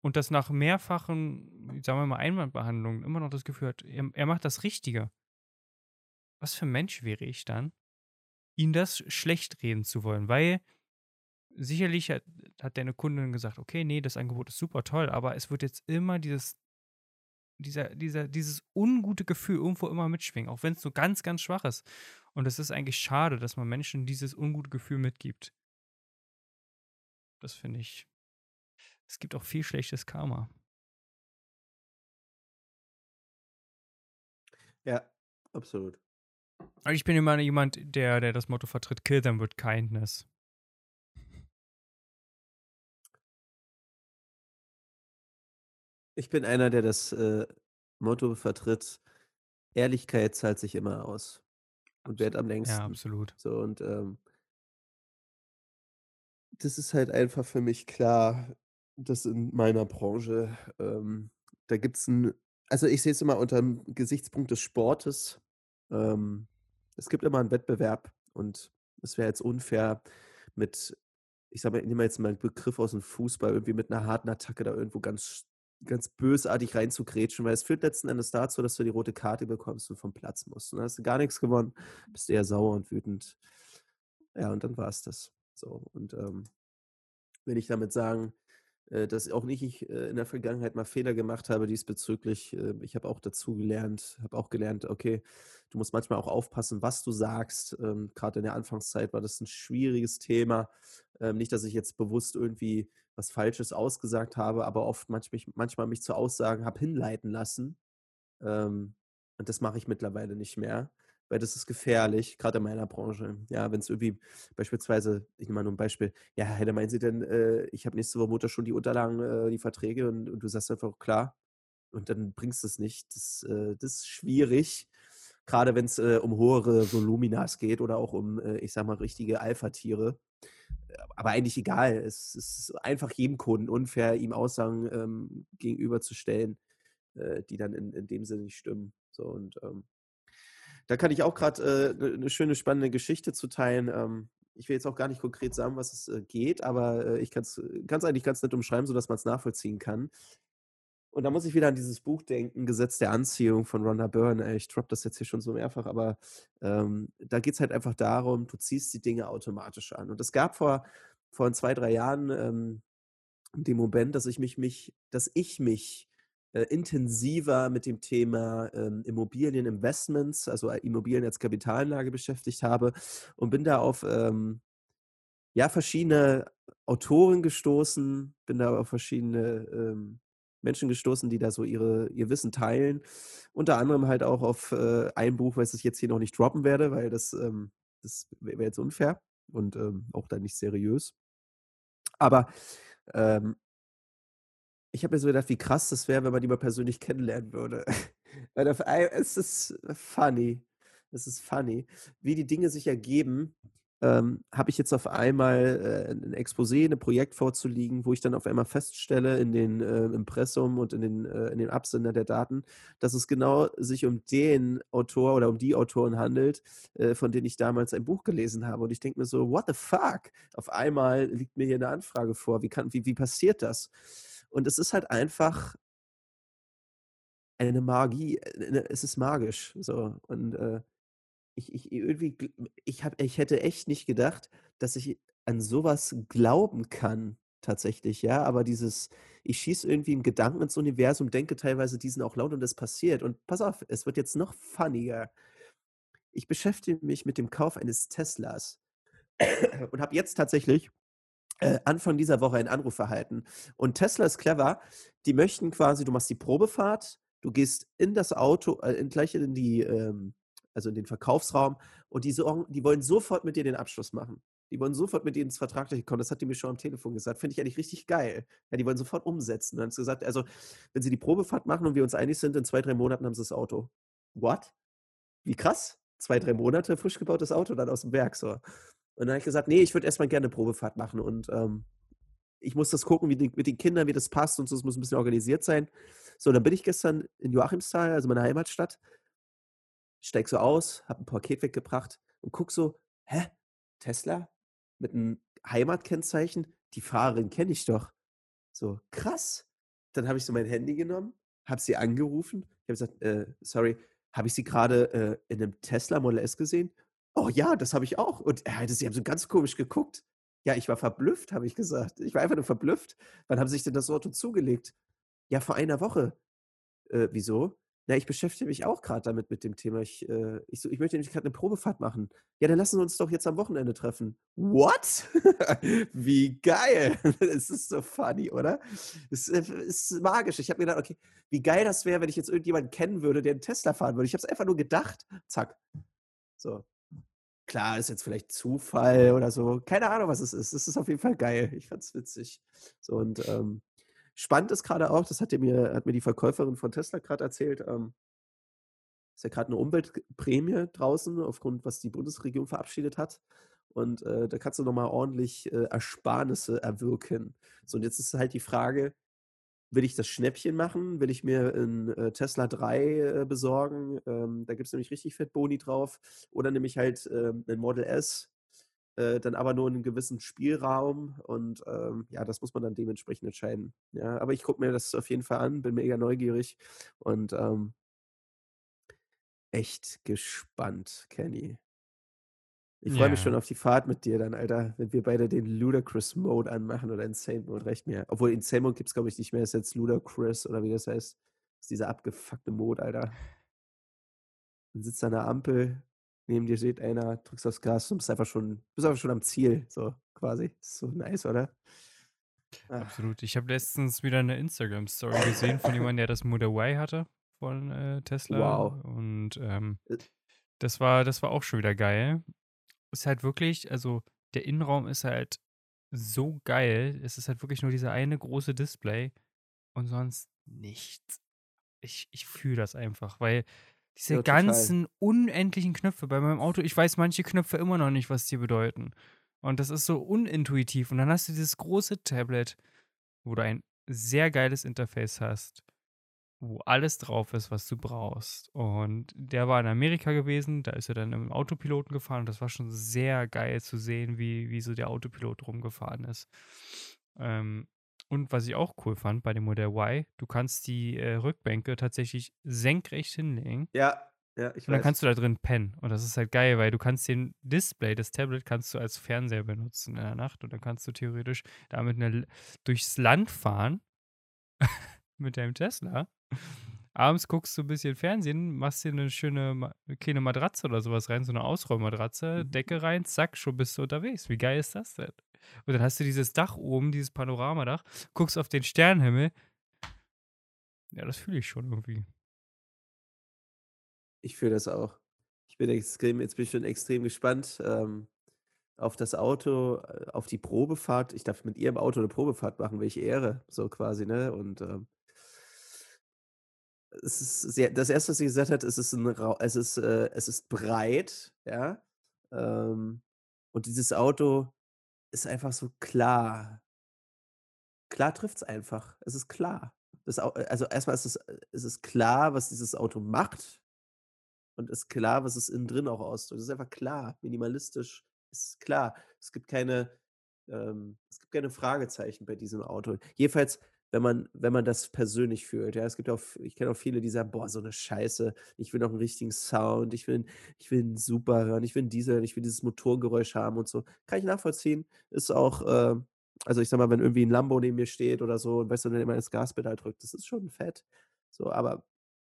und das nach mehrfachen, sagen wir mal, Einwandbehandlungen immer noch das Gefühl hat, er, er macht das Richtige, was für ein Mensch wäre ich dann, ihn das schlecht reden zu wollen? Weil sicherlich hat, hat deine Kundin gesagt, okay, nee, das Angebot ist super toll, aber es wird jetzt immer dieses, dieser, dieser, dieses ungute Gefühl irgendwo immer mitschwingen, auch wenn es so ganz, ganz schwach ist. Und es ist eigentlich schade, dass man Menschen dieses ungute Gefühl mitgibt. Das finde ich. Es gibt auch viel schlechtes Karma. Ja, absolut. Aber ich bin immer jemand, der, der das Motto vertritt, kill them with kindness. Ich bin einer, der das äh, Motto vertritt, Ehrlichkeit zahlt sich immer aus und währt am längsten. Ja, absolut. So und ähm, das ist halt einfach für mich klar, dass in meiner Branche, ähm, da gibt's 'n also, ich sehe es immer unter dem Gesichtspunkt des Sportes. Ähm, es gibt immer einen Wettbewerb und es wäre jetzt unfair mit ich sage mal, ich nehme jetzt mal 'n Begriff aus dem Fußball, irgendwie mit einer harten Attacke da irgendwo ganz ganz bösartig reinzugrätschen, weil es führt letzten Endes dazu, dass du die rote Karte bekommst und vom Platz musst. Und dann hast du gar nichts gewonnen, bist eher sauer und wütend. Ja, und dann war es das. So, und ähm, will ich damit sagen, äh, dass auch nicht ich äh, in der Vergangenheit mal Fehler gemacht habe diesbezüglich. Äh, ich habe auch dazu gelernt, habe auch gelernt, okay, du musst manchmal auch aufpassen, was du sagst. Ähm, Gerade in der Anfangszeit war das ein schwieriges Thema. Ähm, nicht, dass ich jetzt bewusst irgendwie was Falsches ausgesagt habe, aber oft manchmal, manchmal mich zu Aussagen habe hinleiten lassen. Ähm, und das mache ich mittlerweile nicht mehr weil das ist gefährlich, gerade in meiner Branche. Ja, wenn es irgendwie beispielsweise, ich nehme mal nur ein Beispiel, ja, Herr, meinen Sie denn, äh, ich habe nächste Woche Montag schon die Unterlagen, äh, die Verträge und, und, du sagst einfach, klar, und dann bringst du es nicht. Das, äh, das ist schwierig, gerade wenn es äh, um höhere Voluminas geht oder auch um, äh, ich sag mal, richtige Alpha-Tiere. Aber eigentlich egal. Es, ist einfach jedem Kunden unfair, ihm Aussagen ähm, gegenüberzustellen, äh, die dann in, in dem Sinne nicht stimmen. So und ähm, da kann ich auch gerade äh, eine ne schöne, spannende Geschichte zu teilen. Ähm, ich will jetzt auch gar nicht konkret sagen, was es äh, geht, aber äh, ich kann es eigentlich ganz nett umschreiben, sodass man es nachvollziehen kann. Und da muss ich wieder an dieses Buch denken, Gesetz der Anziehung von Rhonda Byrne. Ich droppe das jetzt hier schon so mehrfach, aber ähm, da geht es halt einfach darum, du ziehst die Dinge automatisch an. Und es gab vor, vor zwei, drei Jahren ähm, den Moment, dass ich mich, mich, dass ich mich äh, intensiver mit dem Thema ähm, Immobilieninvestments, also äh, Immobilien als Kapitalanlage beschäftigt habe und bin da auf ähm, ja, verschiedene Autoren gestoßen, bin da auf verschiedene ähm, Menschen gestoßen, die da so ihre, ihr Wissen teilen. Unter anderem halt auch auf äh, ein Buch, was ich jetzt hier noch nicht droppen werde, weil das, ähm, das wäre jetzt unfair und ähm, auch dann nicht seriös. Aber ähm, ich habe mir so gedacht, wie krass das wäre, wenn man die mal persönlich kennenlernen würde. (laughs) Weil auf es ist funny. Es ist funny, wie die Dinge sich ergeben. Ähm, habe ich jetzt auf einmal äh, ein Exposé, ein Projekt vorzuliegen, wo ich dann auf einmal feststelle in den äh, Impressum und in den, äh, in den Absender der Daten, dass es genau sich um den Autor oder um die Autoren handelt, äh, von denen ich damals ein Buch gelesen habe. Und ich denke mir so, what the fuck? Auf einmal liegt mir hier eine Anfrage vor. Wie, kann, wie, wie passiert das? Und es ist halt einfach eine Magie, äh, ne, es ist magisch. So. Und äh, ich, ich irgendwie, ich, hab, ich hätte echt nicht gedacht, dass ich an sowas glauben kann, tatsächlich, ja. Aber dieses, ich schieße irgendwie einen Gedanken ins Universum, denke teilweise diesen auch laut und das passiert. Und pass auf, es wird jetzt noch funniger. Ich beschäftige mich mit dem Kauf eines Teslas (coughs) und habe jetzt tatsächlich äh, Anfang dieser Woche einen Anruf erhalten. Und Tesla ist clever. Die möchten quasi, du machst die Probefahrt, du gehst in das Auto, äh, gleich in die, ähm, also in den Verkaufsraum und die, so, die wollen sofort mit dir den Abschluss machen. Die wollen sofort mit dir ins Vertragliche kommen. Das hat die mir schon am Telefon gesagt. Finde ich eigentlich richtig geil. Ja, die wollen sofort umsetzen. Dann haben sie gesagt, also, wenn sie die Probefahrt machen und wir uns einig sind, in zwei, drei Monaten haben sie das Auto. What? Wie krass? Zwei, drei Monate frisch gebautes Auto dann aus dem Werk. So. Und dann habe ich gesagt, nee, ich würde erstmal gerne eine Probefahrt machen und ähm, ich muss das gucken, wie die, mit den Kindern, wie das passt und so. Es muss ein bisschen organisiert sein. So, dann bin ich gestern in Joachimsthal, also meine Heimatstadt, steig so aus, habe ein Paket weggebracht und guck so, hä? Tesla? mit einem Heimatkennzeichen, die Fahrerin kenne ich doch. So, krass. Dann habe ich so mein Handy genommen, habe sie angerufen. Ich habe gesagt, äh, sorry, habe ich sie gerade äh, in einem Tesla Model S gesehen? Oh ja, das habe ich auch. Und äh, sie haben so ganz komisch geguckt. Ja, ich war verblüfft, habe ich gesagt. Ich war einfach nur verblüfft. Wann haben sie sich denn das Auto zugelegt? Ja, vor einer Woche. Äh, wieso? Ja, ich beschäftige mich auch gerade damit mit dem Thema. Ich, äh, ich, so, ich möchte nämlich gerade eine Probefahrt machen. Ja, dann lassen wir uns doch jetzt am Wochenende treffen. What? (laughs) wie geil. (laughs) Es ist so funny, oder? Es äh, ist magisch. Ich habe mir gedacht, okay, wie geil das wäre, wenn ich jetzt irgendjemanden kennen würde, der einen Tesla fahren würde. Ich habe es einfach nur gedacht. Zack. So. Klar, ist jetzt vielleicht Zufall oder so. Keine Ahnung, was es ist. Es ist auf jeden Fall geil. Ich fand es witzig. So, und ähm, Spannend ist gerade auch, das hat mir, hat mir die Verkäuferin von Tesla gerade erzählt, ähm, ist ja gerade eine Umweltprämie draußen, aufgrund, was die Bundesregierung verabschiedet hat. Und äh, da kannst du nochmal ordentlich äh, Ersparnisse erwirken. So, und jetzt ist halt die Frage, will ich das Schnäppchen machen? Will ich mir einen äh, Tesla 3 äh, besorgen? Ähm, da gibt es nämlich richtig fett Boni drauf. Oder nehme ich halt ähm, einen Model S, äh, dann aber nur in einem gewissen Spielraum und ähm, ja, das muss man dann dementsprechend entscheiden. Ja, aber ich gucke mir das auf jeden Fall an, bin mega neugierig und ähm, echt gespannt, Kenny. Ich freue mich schon auf die Fahrt mit dir dann, Alter, wenn wir beide den Ludacris Mode anmachen oder Insane Mode, recht mir. Obwohl Insane Mode gibt es, glaube ich, nicht mehr, ist jetzt Ludacris oder wie das heißt. Das ist dieser abgefuckte Mode, Alter. Dann sitzt an der Ampel, neben dir steht einer, drückst aufs Gas und bist einfach schon, bist einfach schon am Ziel, so quasi. Ist so nice, oder? Ach. Absolut. Ich habe letztens wieder eine Instagram-Story gesehen von jemandem, der das Model Y hatte von äh, Tesla. Wow. Und ähm, äh. das war, das war auch schon wieder geil. Ist halt wirklich, also der Innenraum ist halt so geil. Es ist halt wirklich nur dieser eine große Display und sonst nichts. Ich, ich fühle das einfach, weil diese ja, ganzen unendlichen Knöpfe bei meinem Auto, ich weiß manche Knöpfe immer noch nicht, was die bedeuten. Und das ist so unintuitiv. Und dann hast du dieses große Tablet, wo du ein sehr geiles Interface hast, wo alles drauf ist, was du brauchst. Und der war in Amerika gewesen, da ist er dann im Autopiloten gefahren und das war schon sehr geil zu sehen, wie, wie so der Autopilot rumgefahren ist. Ähm, und was ich auch cool fand bei dem Modell Y, du kannst die äh, Rückbänke tatsächlich senkrecht hinlegen. Ja, ja, ich Und dann kannst du da drin pennen. Und das ist halt geil, weil du kannst den Display, das Tablet, kannst du als Fernseher benutzen in der Nacht. Und dann kannst du theoretisch damit eine, durchs Land fahren (laughs) mit deinem Tesla. Abends guckst du ein bisschen Fernsehen, machst dir eine schöne kleine Matratze oder sowas rein, so eine Ausräummatratze, mhm. Decke rein, zack, schon bist du unterwegs. Wie geil ist das denn? Und dann hast du dieses Dach oben, dieses Panoramadach, guckst auf den Sternenhimmel. Ja, das fühle ich schon irgendwie. Ich fühle das auch. Ich bin extrem, jetzt bin ich schon extrem gespannt ähm, auf das Auto, äh, auf die Probefahrt. Ich darf mit ihr im Auto eine Probefahrt machen, welche Ehre, so quasi, ne? Und ähm, es ist sehr, das erste, was sie gesagt hat, es ist ein es ist, äh, es ist breit, ja. Ähm, und dieses Auto ist einfach so klar. Klar trifft es einfach. Es ist klar. Das also erstmal ist es, äh, ist es klar, was dieses Auto macht. Und ist klar, was es innen drin auch ausdrückt. Es ist einfach klar, minimalistisch. Es ist klar. Es gibt keine, ähm, es gibt keine Fragezeichen bei diesem Auto. Jedenfalls wenn man, wenn man das persönlich fühlt. Ja, es gibt auch, ich kenne auch viele, die sagen, boah, so eine Scheiße, ich will noch einen richtigen Sound, ich will, ich will einen super hören, ich will einen Diesel, ich will dieses Motorgeräusch haben und so. Kann ich nachvollziehen. Ist auch, äh, also ich sag mal, wenn irgendwie ein Lambo neben mir steht oder so und weißt du, wenn er immer das Gaspedal drückt, das ist schon fett. So, aber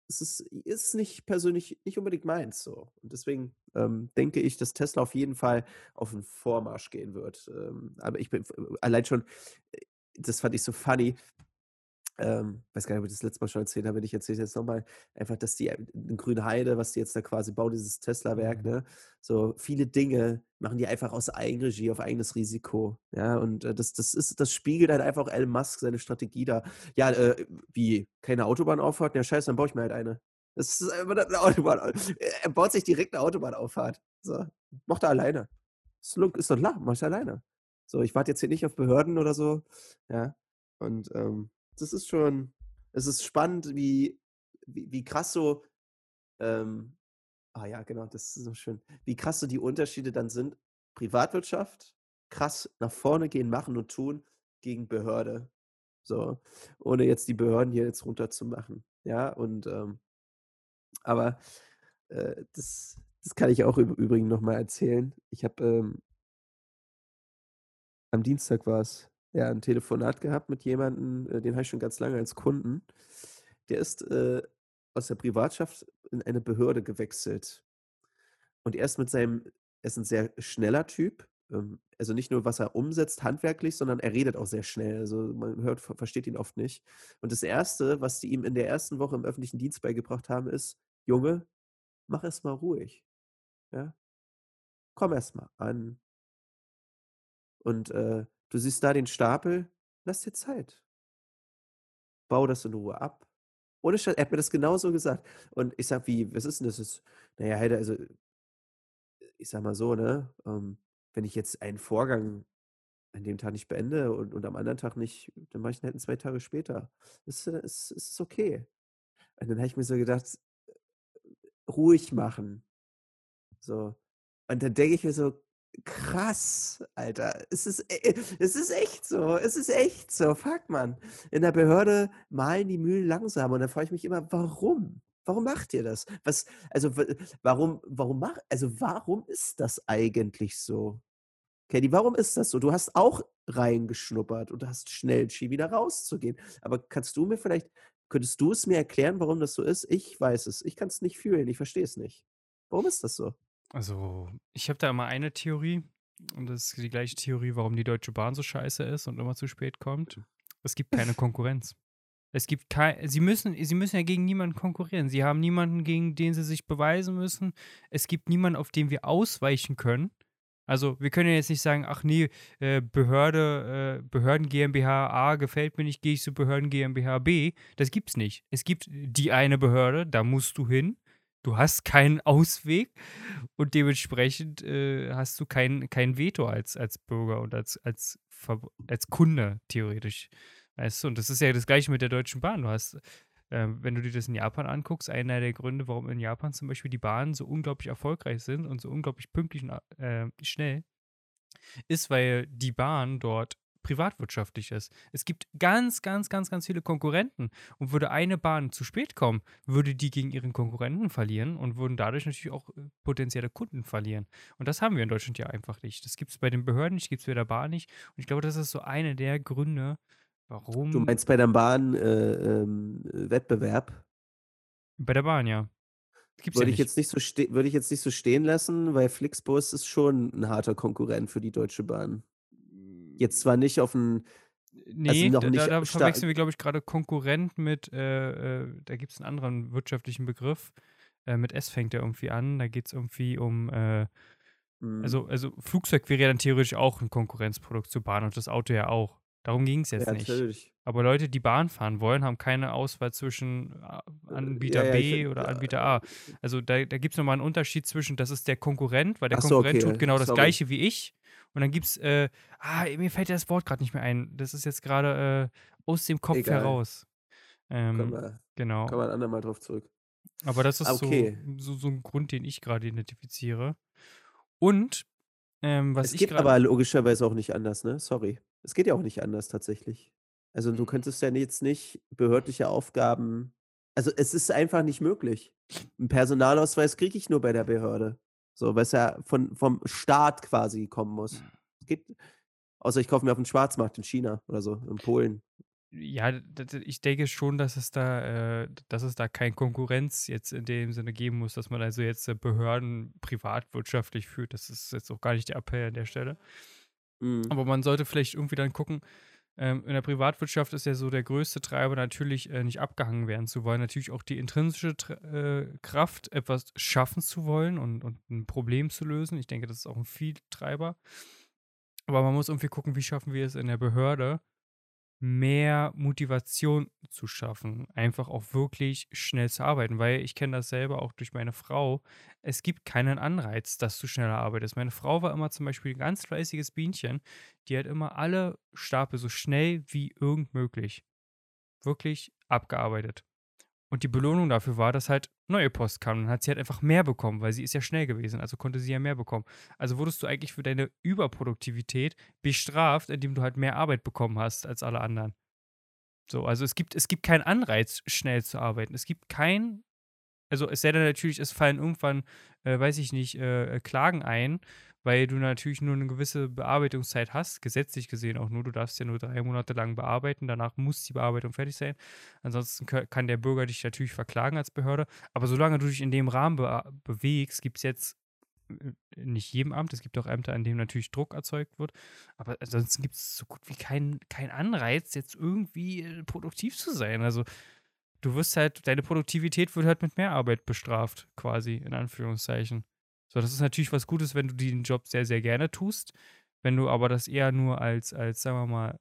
es ist, ist nicht persönlich nicht unbedingt meins so. Und deswegen ähm, denke ich, dass Tesla auf jeden Fall auf den Vormarsch gehen wird. Ähm, aber ich bin allein schon, äh, das fand ich so funny ähm, weiß gar nicht, ob ich das letzte Mal schon erzählt habe, wenn ich erzähle jetzt nochmal, einfach, dass die in Grünheide, was die jetzt da quasi bauen, dieses Tesla-Werk, mhm. ne, so viele Dinge machen die einfach aus Eigenregie, auf eigenes Risiko, ja, und äh, das, das ist, das spiegelt halt einfach Elon Musk seine Strategie da. Ja, äh, wie, keine Autobahnauffahrt? Ja, scheiße, dann baue ich mir halt eine. Das ist einfach eine Autobahn. Er baut sich direkt eine Autobahnauffahrt. So, macht er alleine. Ist, ist doch klar, macht er alleine. So, ich warte jetzt hier nicht auf Behörden oder so, ja, und, ähm, das ist schon, es ist spannend, wie, wie, wie krass so, ähm, ah ja, genau, das ist so schön, wie krass so die Unterschiede dann sind. Privatwirtschaft, krass nach vorne gehen, machen und tun gegen Behörde. So, ohne jetzt die Behörden hier jetzt runterzumachen. Ja, und, ähm, aber äh, das, das kann ich auch im Übrigen nochmal erzählen. Ich habe ähm, am Dienstag war es, ja, ein Telefonat gehabt mit jemandem, äh, den habe ich schon ganz lange als Kunden. Der ist äh, aus der Privatschaft in eine Behörde gewechselt. Und er ist mit seinem, er ist ein sehr schneller Typ. Ähm, also nicht nur, was er umsetzt handwerklich, sondern er redet auch sehr schnell. Also man hört, versteht ihn oft nicht. Und das Erste, was die ihm in der ersten Woche im öffentlichen Dienst beigebracht haben, ist, Junge, mach es mal ruhig. Ja? Komm erst mal an. Und äh, Du siehst da den Stapel, lass dir Zeit. Bau das in Ruhe ab. Ohne Scheiß, er hat mir das genauso gesagt. Und ich sag, wie, was ist denn das? das naja, Heide, also, ich sag mal so, ne, ähm, wenn ich jetzt einen Vorgang an dem Tag nicht beende und, und am anderen Tag nicht, dann mache ich ihn halt zwei Tage später. Das ist, ist, ist okay. Und dann habe ich mir so gedacht, ruhig machen. So. Und dann denke ich mir so, krass, Alter. Es ist, äh, es ist echt so. Es ist echt so. Fuck, man. In der Behörde malen die Mühlen langsam und dann frage ich mich immer, warum? Warum macht ihr das? Was, also, warum, warum mach, also, warum ist das eigentlich so? Kenny, warum ist das so? Du hast auch reingeschnuppert und hast schnell entschieden, wieder rauszugehen. Aber kannst du mir vielleicht, könntest du es mir erklären, warum das so ist? Ich weiß es. Ich kann es nicht fühlen. Ich verstehe es nicht. Warum ist das so? Also, ich habe da immer eine Theorie und das ist die gleiche Theorie, warum die Deutsche Bahn so scheiße ist und immer zu spät kommt. Es gibt keine (laughs) Konkurrenz. Es gibt kein, sie müssen, sie müssen ja gegen niemanden konkurrieren. Sie haben niemanden, gegen den sie sich beweisen müssen. Es gibt niemanden, auf den wir ausweichen können. Also wir können ja jetzt nicht sagen, ach nee, äh, Behörde, äh, Behörden GmbH A gefällt mir nicht, gehe ich zu Behörden GmbH B. Das gibt's nicht. Es gibt die eine Behörde, da musst du hin du hast keinen Ausweg und dementsprechend äh, hast du kein, kein Veto als, als Bürger und als, als, als Kunde theoretisch. Weißt du, und das ist ja das gleiche mit der Deutschen Bahn. Du hast, äh, wenn du dir das in Japan anguckst, einer der Gründe, warum in Japan zum Beispiel die Bahnen so unglaublich erfolgreich sind und so unglaublich pünktlich und äh, schnell, ist, weil die Bahn dort privatwirtschaftlich ist. Es gibt ganz, ganz, ganz, ganz viele Konkurrenten. Und würde eine Bahn zu spät kommen, würde die gegen ihren Konkurrenten verlieren und würden dadurch natürlich auch äh, potenzielle Kunden verlieren. Und das haben wir in Deutschland ja einfach nicht. Das gibt es bei den Behörden nicht, gibt es bei der Bahn nicht. Und ich glaube, das ist so eine der Gründe, warum. Du meinst bei der Bahn äh, ähm, Wettbewerb? Bei der Bahn, ja. Gibt's würde, ja ich jetzt nicht so würde ich jetzt nicht so stehen lassen, weil Flixbus ist schon ein harter Konkurrent für die Deutsche Bahn. Jetzt zwar nicht auf. Also nee, also noch da, da verwechseln wir, glaube ich, gerade Konkurrent mit, äh, äh, da gibt es einen anderen wirtschaftlichen Begriff. Äh, mit S fängt er irgendwie an. Da geht es irgendwie um, äh, mhm. also, also Flugzeug wäre ja dann theoretisch auch ein Konkurrenzprodukt zur Bahn und das Auto ja auch. Darum ging es jetzt ja, nicht. Natürlich. Aber Leute, die Bahn fahren wollen, haben keine Auswahl zwischen äh, Anbieter ja, B ich, oder Anbieter A. Also da, da gibt es nochmal einen Unterschied zwischen, das ist der Konkurrent, weil der so, Konkurrent okay. tut genau Sorry. das gleiche wie ich. Und dann gibt es, äh, ah, mir fällt das Wort gerade nicht mehr ein. Das ist jetzt gerade äh, aus dem Kopf Egal. heraus. Ähm, kommen wir, genau. Kommen wir ein andermal drauf zurück. Aber das ist okay. so, so, so ein Grund, den ich gerade identifiziere. Und ähm, was es ich geht aber logischerweise auch nicht anders, ne? Sorry. Es geht ja auch nicht anders tatsächlich. Also du könntest ja jetzt nicht behördliche Aufgaben. Also es ist einfach nicht möglich. Einen Personalausweis kriege ich nur bei der Behörde. So, weil es ja von, vom Staat quasi kommen muss. Es geht, außer ich kaufe mir auf dem Schwarzmarkt in China oder so, in Polen. Ja, ich denke schon, dass es da, äh, dass es da keine Konkurrenz jetzt in dem Sinne geben muss, dass man also jetzt äh, Behörden privatwirtschaftlich führt. Das ist jetzt auch gar nicht der Appell an der Stelle. Mhm. Aber man sollte vielleicht irgendwie dann gucken, in der Privatwirtschaft ist ja so der größte Treiber natürlich äh, nicht abgehangen werden zu wollen. Natürlich auch die intrinsische äh, Kraft, etwas schaffen zu wollen und, und ein Problem zu lösen. Ich denke, das ist auch ein Vieltreiber. Aber man muss irgendwie gucken, wie schaffen wir es in der Behörde, mehr Motivation zu schaffen, einfach auch wirklich schnell zu arbeiten, weil ich kenne das selber auch durch meine Frau. Es gibt keinen Anreiz, dass du schneller arbeitest. Meine Frau war immer zum Beispiel ein ganz fleißiges Bienchen, die hat immer alle Stapel so schnell wie irgend möglich wirklich abgearbeitet. Und die Belohnung dafür war, dass halt neue Post kam. Dann hat sie halt einfach mehr bekommen, weil sie ist ja schnell gewesen. Also konnte sie ja mehr bekommen. Also wurdest du eigentlich für deine Überproduktivität bestraft, indem du halt mehr Arbeit bekommen hast als alle anderen. So, also es gibt, es gibt keinen Anreiz, schnell zu arbeiten. Es gibt kein, also es sei denn natürlich, es fallen irgendwann, äh, weiß ich nicht, äh, Klagen ein, weil du natürlich nur eine gewisse Bearbeitungszeit hast, gesetzlich gesehen auch nur. Du darfst ja nur drei Monate lang bearbeiten, danach muss die Bearbeitung fertig sein. Ansonsten kann der Bürger dich natürlich verklagen als Behörde. Aber solange du dich in dem Rahmen be bewegst, gibt es jetzt äh, nicht jedem Amt, es gibt auch Ämter, an denen natürlich Druck erzeugt wird, aber ansonsten gibt es so gut wie keinen kein Anreiz, jetzt irgendwie äh, produktiv zu sein. Also du wirst halt, deine Produktivität wird halt mit mehr Arbeit bestraft, quasi, in Anführungszeichen. So, das ist natürlich was Gutes, wenn du den Job sehr, sehr gerne tust. Wenn du aber das eher nur als, als, sagen wir mal,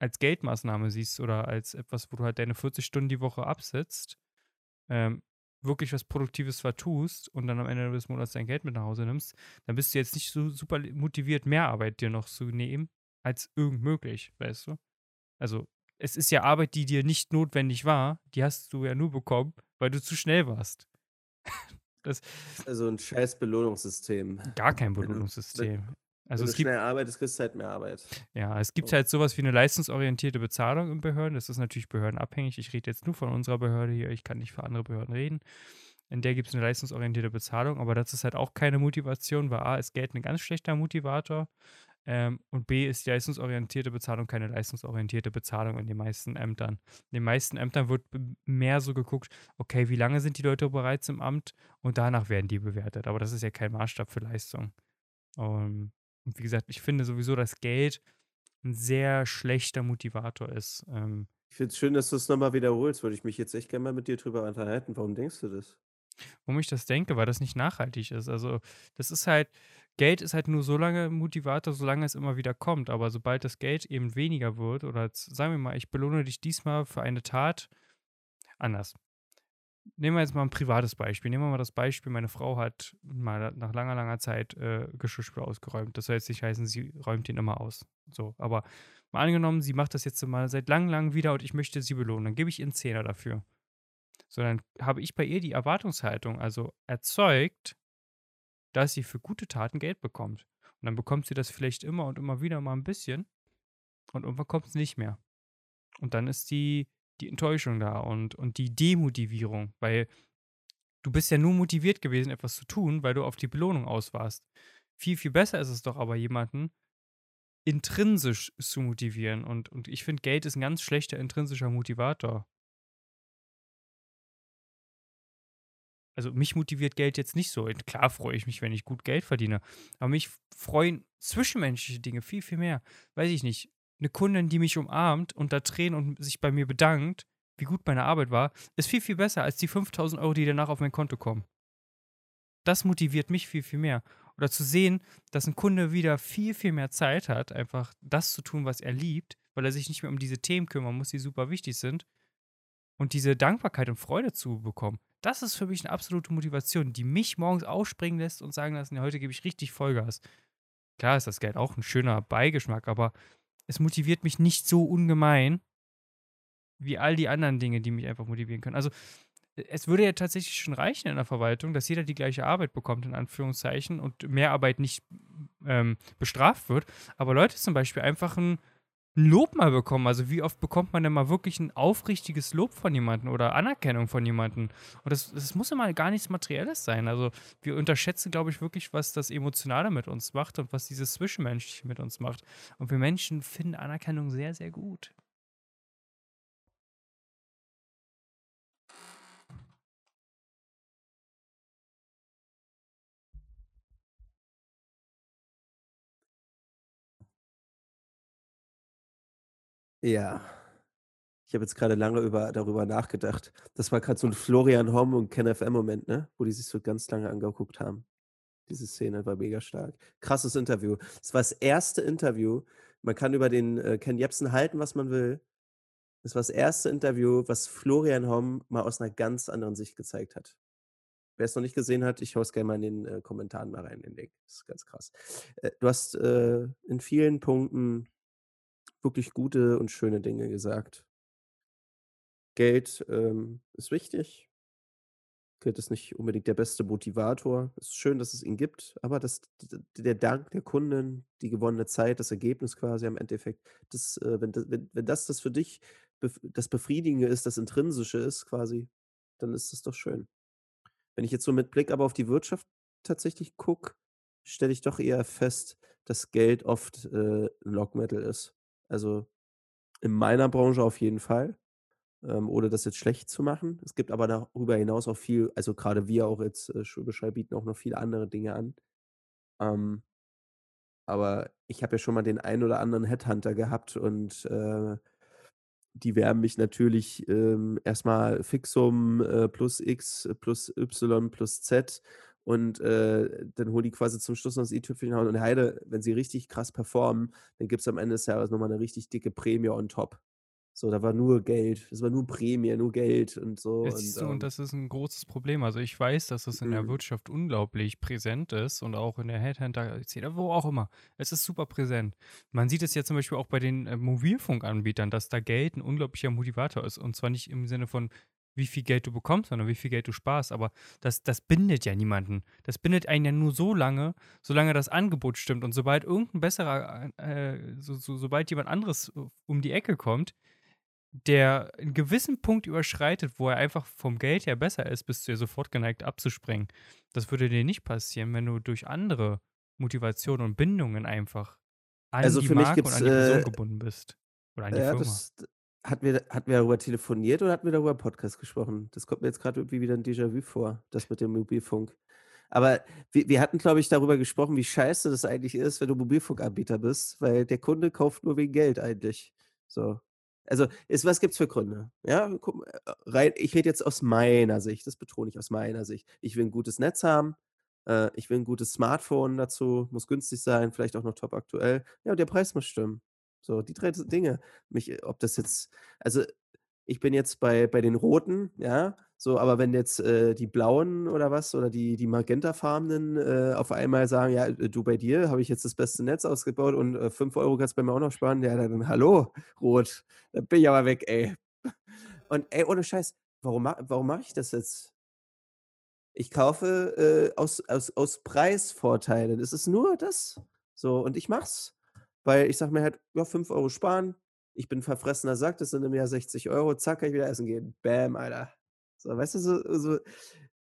als Geldmaßnahme siehst oder als etwas, wo du halt deine 40 Stunden die Woche absetzt, ähm, wirklich was Produktives zwar tust und dann am Ende des Monats dein Geld mit nach Hause nimmst, dann bist du jetzt nicht so super motiviert, mehr Arbeit dir noch zu nehmen, als irgend möglich, weißt du? Also, es ist ja Arbeit, die dir nicht notwendig war, die hast du ja nur bekommen, weil du zu schnell warst. Das also ein scheiß Belohnungssystem. Gar kein Belohnungssystem. Also wenn es du gibt, schnell arbeitest, kriegst du halt mehr Arbeit. Ja, es gibt halt sowas wie eine leistungsorientierte Bezahlung in Behörden. Das ist natürlich behördenabhängig. Ich rede jetzt nur von unserer Behörde hier. Ich kann nicht für andere Behörden reden. In der gibt es eine leistungsorientierte Bezahlung, aber das ist halt auch keine Motivation, weil A, ist Geld ein ganz schlechter Motivator. Ähm, und B ist die leistungsorientierte Bezahlung keine leistungsorientierte Bezahlung in den meisten Ämtern. In den meisten Ämtern wird mehr so geguckt, okay, wie lange sind die Leute bereits im Amt und danach werden die bewertet. Aber das ist ja kein Maßstab für Leistung. Um, und wie gesagt, ich finde sowieso, dass Geld ein sehr schlechter Motivator ist. Ähm, ich finde es schön, dass du es nochmal wiederholst. Würde ich mich jetzt echt gerne mal mit dir drüber unterhalten. Warum denkst du das? Warum ich das denke, weil das nicht nachhaltig ist. Also, das ist halt, Geld ist halt nur so lange Motivator, solange es immer wieder kommt. Aber sobald das Geld eben weniger wird, oder sagen wir mal, ich belohne dich diesmal für eine Tat anders. Nehmen wir jetzt mal ein privates Beispiel. Nehmen wir mal das Beispiel, meine Frau hat mal nach langer, langer Zeit äh, Geschirrspüler ausgeräumt. Das soll jetzt nicht heißen, sie räumt ihn immer aus. So, aber mal angenommen, sie macht das jetzt mal seit langem, langem wieder und ich möchte sie belohnen. Dann gebe ich ihr einen Zehner dafür. So, dann habe ich bei ihr die Erwartungshaltung also erzeugt, dass sie für gute Taten Geld bekommt. Und dann bekommt sie das vielleicht immer und immer wieder mal ein bisschen und irgendwann kommt es nicht mehr. Und dann ist die, die Enttäuschung da und, und die Demotivierung, weil du bist ja nur motiviert gewesen, etwas zu tun, weil du auf die Belohnung aus warst. Viel, viel besser ist es doch aber, jemanden intrinsisch zu motivieren. Und, und ich finde, Geld ist ein ganz schlechter intrinsischer Motivator. Also mich motiviert Geld jetzt nicht so. Klar freue ich mich, wenn ich gut Geld verdiene. Aber mich freuen zwischenmenschliche Dinge viel, viel mehr. Weiß ich nicht. Eine Kundin, die mich umarmt und da Tränen und sich bei mir bedankt, wie gut meine Arbeit war, ist viel, viel besser als die 5000 Euro, die danach auf mein Konto kommen. Das motiviert mich viel, viel mehr. Oder zu sehen, dass ein Kunde wieder viel, viel mehr Zeit hat, einfach das zu tun, was er liebt, weil er sich nicht mehr um diese Themen kümmern muss, die super wichtig sind. Und diese Dankbarkeit und Freude zu bekommen. Das ist für mich eine absolute Motivation, die mich morgens aufspringen lässt und sagen lassen, ja, heute gebe ich richtig Vollgas. Klar ist das Geld auch ein schöner Beigeschmack, aber es motiviert mich nicht so ungemein wie all die anderen Dinge, die mich einfach motivieren können. Also es würde ja tatsächlich schon reichen in der Verwaltung, dass jeder die gleiche Arbeit bekommt, in Anführungszeichen, und mehr Arbeit nicht ähm, bestraft wird. Aber Leute zum Beispiel einfach ein ein Lob mal bekommen. Also wie oft bekommt man denn mal wirklich ein aufrichtiges Lob von jemandem oder Anerkennung von jemandem? Und das, das muss immer gar nichts Materielles sein. Also wir unterschätzen, glaube ich, wirklich, was das Emotionale mit uns macht und was dieses Zwischenmenschliche mit uns macht. Und wir Menschen finden Anerkennung sehr, sehr gut. Ja. Ich habe jetzt gerade lange über darüber nachgedacht. Das war gerade so ein Florian Homm und KenFM-Moment, ne? Wo die sich so ganz lange angeguckt haben. Diese Szene war mega stark. Krasses Interview. Es war das erste Interview. Man kann über den äh, Ken Jebsen halten, was man will. Es war das erste Interview, was Florian Homm mal aus einer ganz anderen Sicht gezeigt hat. Wer es noch nicht gesehen hat, ich haue es gerne mal in den äh, Kommentaren mal rein, den Link. Das ist ganz krass. Äh, du hast äh, in vielen Punkten wirklich gute und schöne Dinge gesagt. Geld ähm, ist wichtig. Geld ist nicht unbedingt der beste Motivator. Es ist schön, dass es ihn gibt, aber das, der Dank der Kunden, die gewonnene Zeit, das Ergebnis quasi am Endeffekt, das, äh, wenn, das, wenn, wenn das das für dich das Befriedigende ist, das Intrinsische ist quasi, dann ist das doch schön. Wenn ich jetzt so mit Blick aber auf die Wirtschaft tatsächlich gucke, stelle ich doch eher fest, dass Geld oft äh, ein Lockmittel ist. Also in meiner Branche auf jeden Fall ähm, ohne das jetzt schlecht zu machen. Es gibt aber darüber hinaus auch viel, also gerade wir auch jetzt, äh, Schwäbisch bieten auch noch viele andere Dinge an. Ähm, aber ich habe ja schon mal den einen oder anderen Headhunter gehabt und äh, die werben mich natürlich ähm, erstmal Fixum äh, plus X plus Y plus Z und äh, dann holen die quasi zum Schluss noch das i-Tüpfelchen und Heide, wenn sie richtig krass performen, dann gibt es am Ende des Jahres nochmal eine richtig dicke Prämie on top. So, da war nur Geld. Es war nur Prämie, nur Geld und so. Und, ähm, und das ist ein großes Problem. Also ich weiß, dass es in der Mhm. Wirtschaft unglaublich präsent ist und auch in der Headhunter-Szene, wo auch immer. Es ist super präsent. Man sieht es ja zum Beispiel auch bei den äh, Mobilfunkanbietern, dass da Geld ein unglaublicher Motivator ist. Und zwar nicht im Sinne von, wie viel Geld du bekommst, sondern wie viel Geld du sparst. Aber das, das bindet ja niemanden. Das bindet einen ja nur so lange, solange das Angebot stimmt. Und sobald irgendein besserer, äh, so, so, sobald jemand anderes äh, um die Ecke kommt, der einen gewissen Punkt überschreitet, wo er einfach vom Geld her besser ist, bist du ja sofort geneigt abzuspringen. Das würde dir nicht passieren, wenn du durch andere Motivationen und Bindungen einfach an Also die für mich Marke und gibt's, an die Person äh, gebunden bist. Oder an die ja, Firma. das hatten wir, hatten wir darüber telefoniert oder hatten wir darüber im Podcast gesprochen? Das kommt mir jetzt gerade irgendwie wieder ein Déjà-vu vor, das mit dem Mobilfunk. Aber wir, wir hatten, glaube ich, darüber gesprochen, wie scheiße das eigentlich ist, wenn du Mobilfunkanbieter bist, weil der Kunde kauft nur wegen Geld eigentlich. So. Also, ist, was gibt's für Gründe? Ja, guck, äh, rein, ich rede jetzt aus meiner Sicht, das betone ich aus meiner Sicht. Ich will ein gutes Netz haben, äh, ich will ein gutes Smartphone dazu, muss günstig sein, vielleicht auch noch top aktuell. Ja, und der Preis muss stimmen. So, die drei Dinge. Mich, ob das jetzt, also ich bin jetzt bei, bei den Roten, ja, so, aber wenn jetzt äh, die Blauen oder was oder die, die Magentafarbenen äh, auf einmal sagen, ja, äh, du bei dir habe ich jetzt das beste Netz ausgebaut und äh, 5 Euro kannst du bei mir auch noch sparen, ja, dann hallo, Rot, dann bin ich aber weg, ey. Und ey, ohne Scheiß, warum, warum mache ich das jetzt? Ich kaufe äh, aus, aus, aus Preisvorteilen. Es ist nur das. So, und ich mach's. Weil ich sag mir halt, ja, 5 Euro sparen. Ich bin verfressener Sack, das sind im Jahr 60 Euro, zack, kann ich wieder essen gehen. Bam, Alter. So, weißt du, so, so,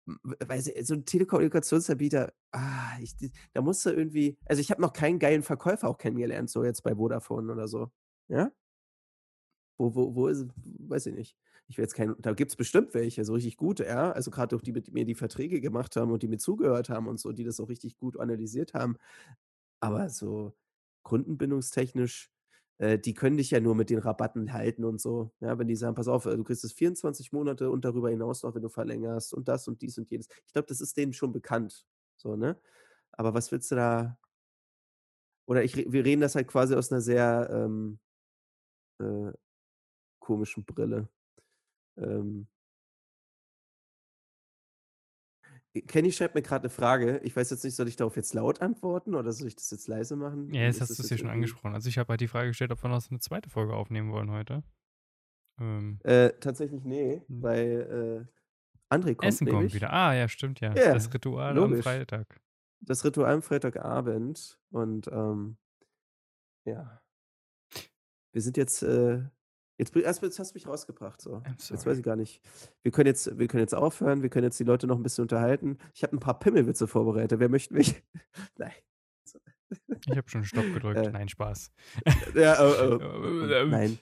m- weiß ich, so ein Telekommunikationsanbieter, ah, ich, die- da musst du irgendwie, also ich habe noch keinen geilen Verkäufer auch kennengelernt, so jetzt bei Vodafone oder so. Ja? Wo, wo, wo ist, weiß ich nicht. Ich will jetzt kein, da gibt es bestimmt welche, so richtig gute, ja. Also gerade auch die mit mir die Verträge gemacht haben und die mir zugehört haben und so, die das auch richtig gut analysiert haben. Aber so kundenbindungstechnisch, äh, die können dich ja nur mit den Rabatten halten und so. Ja, wenn die sagen, pass auf, äh, du kriegst es 24 Monate und darüber hinaus noch, wenn du verlängerst und das und dies und jenes. Ich glaube, das ist denen schon bekannt. So, ne? Aber was willst du da? Oder ich, wir reden das halt quasi aus einer sehr ähm, äh, komischen Brille. Ähm, Kenny schreibt mir gerade eine Frage. Ich weiß jetzt nicht, soll ich darauf jetzt laut antworten oder soll ich das jetzt leise machen? Ja, jetzt ist hast du es ja schon irgendwie- angesprochen. Also ich habe halt die Frage gestellt, ob wir noch eine zweite Folge aufnehmen wollen heute. Ähm, Äh, tatsächlich, nee, Hm. weil äh, André kommt Essen kommt nämlich. wieder. Ah, ja, stimmt ja. Ja, das Ritual am logisch. Freitag. Das Ritual am Freitagabend und ähm, ja. wir sind jetzt, äh jetzt erst jetzt hast du mich rausgebracht so. Jetzt weiß ich gar nicht. Wir können jetzt wir können jetzt aufhören, wir können jetzt die Leute noch 'n bisschen unterhalten. Ich habe 'n paar Pimmelwitze vorbereitet. Wer möchte mich (laughs) nein. Ich habe schon Stopp gedrückt. Äh. Nein, Spaß. Ja, oh, oh, (laughs) nein.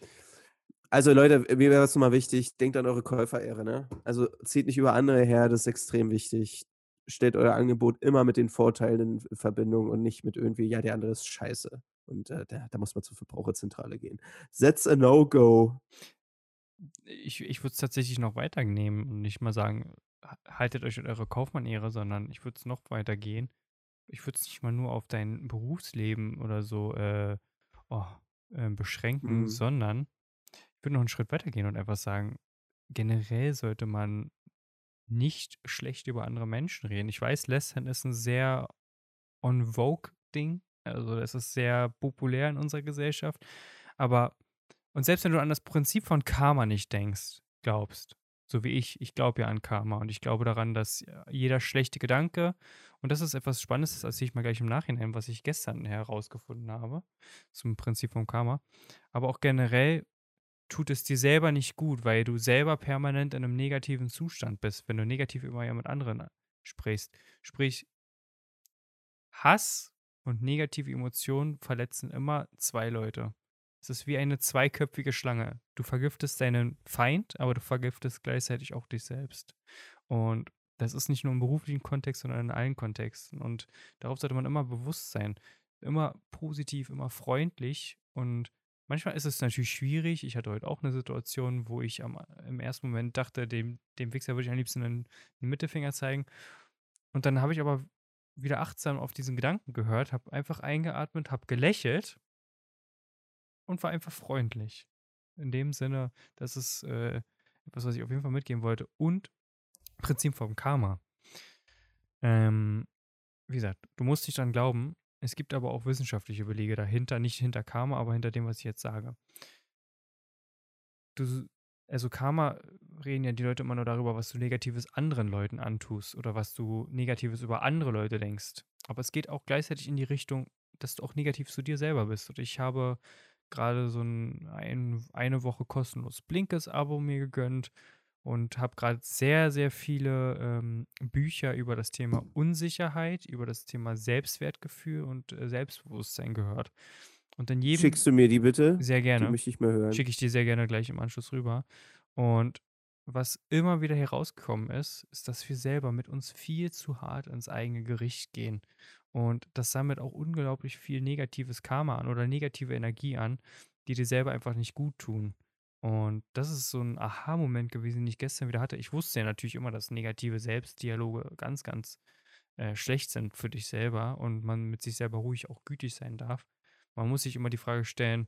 Also Leute, mir wäre es noch mal wichtig, denkt an eure Käuferehre, ne? Also, zieht nicht über andere her, das ist extrem wichtig. Stellt euer Angebot immer mit den Vorteilen in Verbindung und nicht mit irgendwie: „Ja, der andere ist scheiße.“ Und, äh, da da muss man zur Verbraucherzentrale gehen. That's a no go. Ich ich würde es tatsächlich noch weiter nehmen und nicht mal sagen: „Ha haltet euch an eure Kaufmann-Ehre“, sondern ich würde es noch weitergehen. Ich würde es nicht mal nur auf dein Berufsleben oder so, äh, oh, ähm, beschränken, Mhm. sondern ich würde noch 'n Schritt weitergehen und einfach sagen: Generell sollte man nicht schlecht über andere Menschen reden. Ich weiß, Lästern ist 'n sehr en vogue Ding. Also, es ist sehr populär in unserer Gesellschaft. Aber und selbst wenn du an das Prinzip von Karma nicht denkst glaubst, so wie ich ich glaube ja an Karma und ich glaube daran, dass, äh, jeder schlechte Gedanke und das ist etwas Spannendes, das erzähle ich mal gleich im Nachhinein, was ich gestern herausgefunden habe zum Prinzip von Karma. Aber auch generell tut es dir selber nicht gut, weil du selber permanent in 'nem negativen Zustand bist, wenn du negativ über jemand anderen sprichst. Sprich Hass und negative Emotionen verletzen immer 2 Leute. Es ist wie eine zweiköpfige Schlange. Du vergiftest deinen Feind, aber du vergiftest gleichzeitig auch dich selbst. Und das ist nicht nur im beruflichen Kontext, sondern in allen Kontexten. Und darauf sollte man immer bewusst sein. Immer positiv, immer freundlich. Und manchmal ist es natürlich schwierig. Ich hatte heute auch 'ne Situation, wo ich am im ersten Moment dachte, dem dem Wichser würde ich am liebsten 'nen 'n Mittelfinger zeigen. Und dann habe ich aber wieder achtsam auf diesen Gedanken gehört, habe einfach eingeatmet, habe gelächelt und war einfach freundlich. In dem Sinne, das ist, äh, etwas, was ich auf jeden Fall mitgeben wollte. Und Prinzip vom Karma. Ähm, wie gesagt, du musst nicht dran glauben. Es gibt aber auch wissenschaftliche Belege dahinter, nicht hinter Karma, aber hinter dem, was ich jetzt sage. Du also Karma reden ja die Leute immer nur darüber, was du Negatives anderen Leuten antust oder was du Negatives über andere Leute denkst. Aber es geht auch gleichzeitig in die Richtung, dass du auch negativ zu dir selber bist. Und ich habe grade so 'n ein eine Woche kostenlos Blinkist-Abo mir gegönnt und habe grad sehr, sehr viele, ähm, Bücher über das Thema Unsicherheit, über das Thema Selbstwertgefühl und, äh, Selbstbewusstsein gehört. Und in jedem Schickst du mir die bitte? sehr Die gerne. möchte ich mal hören. Schicke ich dir sehr gerne gleich im Anschluss rüber. Und was immer wieder herausgekommen ist, ist, dass wir selber mit uns viel zu hart ans eigene Gericht gehen. Und das sammelt auch unglaublich viel negatives Karma an oder negative Energie an, die dir selber einfach nicht guttun. Und das ist so 'n Aha-Moment gewesen, den ich gestern wieder hatte. Ich wusste ja natürlich immer, dass negative Selbstdialoge ganz, ganz, äh, schlecht sind für dich selber und man mit sich selber ruhig auch gütig sein darf. Man muss sich immer die Frage stellen: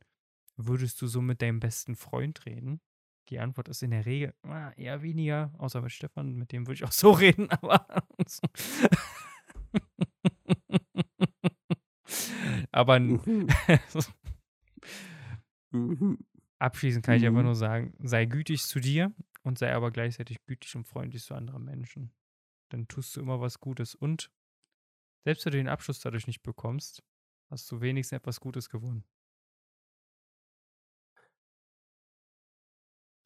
„Würdest du so mit deinem besten Freund reden?“ Die Antwort ist in der Regel, ah, eher weniger, außer mit Stefan, mit dem würde ich auch so (laughs) reden, aber (laughs) Aber. Abschließend kann ich einfach Mhm. nur sagen: Sei gütig zu dir und sei aber gleichzeitig gütig und freundlich zu anderen Menschen. Dann tust du immer was Gutes und selbst wenn du den Abschluss dadurch nicht bekommst, hast du wenigstens etwas Gutes gewonnen.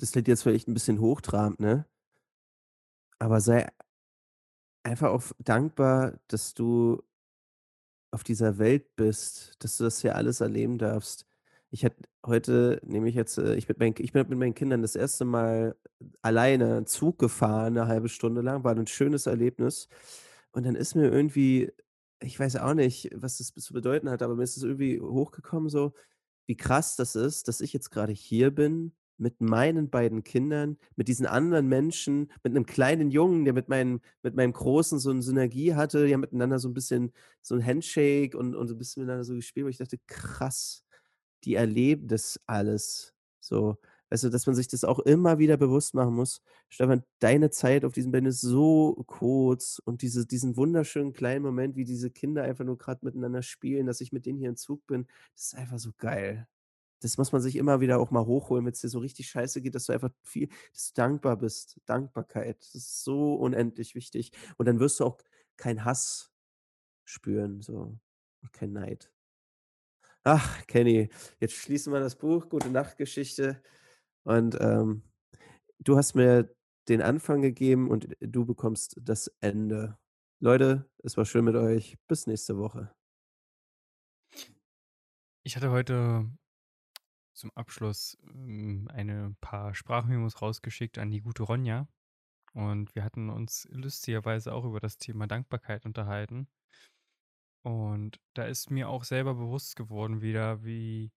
Das klingt jetzt vielleicht 'n bisschen hochtrabend, ne? Aber sei einfach auch dankbar, dass du auf dieser Welt bist, dass du das hier alles erleben darfst. Ich hatte heute nämlich jetzt, äh ich mit meinen ich bin mit meinen Kindern das 1. Mal alleine Zug gefahren, 'ne 1/2 Stunde lang, war 'n schönes Erlebnis. Und dann ist mir irgendwie ich weiß auch nicht, was das zu bedeuten hat, aber mir ist es irgendwie hochgekommen so, wie krass das ist, dass ich jetzt grade hier bin mit meinen beiden Kindern, mit diesen anderen Menschen, mit 'nem kleinen Jungen, der mit meinem mit meinem Großen so 'n Synergie hatte, die haben miteinander so 'n bisschen so 'n Handshake und und so 'n bisschen miteinander so gespielt, wo ich dachte: „Krass, die erleben das alles.“ So, du, dass man sich das auch immer wieder bewusst machen muss: „Stefan, deine Zeit auf diesem Planeten ist so kurz und diese diesen wunderschönen kleinen Moment, wie diese Kinder einfach nur grad miteinander spielen, dass ich mit denen hier im Zug bin, das ist einfach so geil.“ Das muss man sich immer wieder auch mal hochholen, wenn's dir so richtig scheiße geht, dass du einfach viel dass du dankbar bist. Dankbarkeit, das ist so unendlich wichtig. Und dann wirst du auch keinen Hass spüren so und keinen Neid. Ach, Kenny, jetzt schließen wir das Buch, Gute-Nacht-Geschichte und, ähm, du hast mir den Anfang gegeben und du bekommst das Ende. Leute, es war schön mit euch. Bis nächste Woche. Ich hatte heute zum Abschluss, hm, eine paar Sprachmemos rausgeschickt an die gute Ronja und wir hatten uns lustigerweise auch über das Thema Dankbarkeit unterhalten. Und da ist mir auch selber bewusst geworden wieder, wie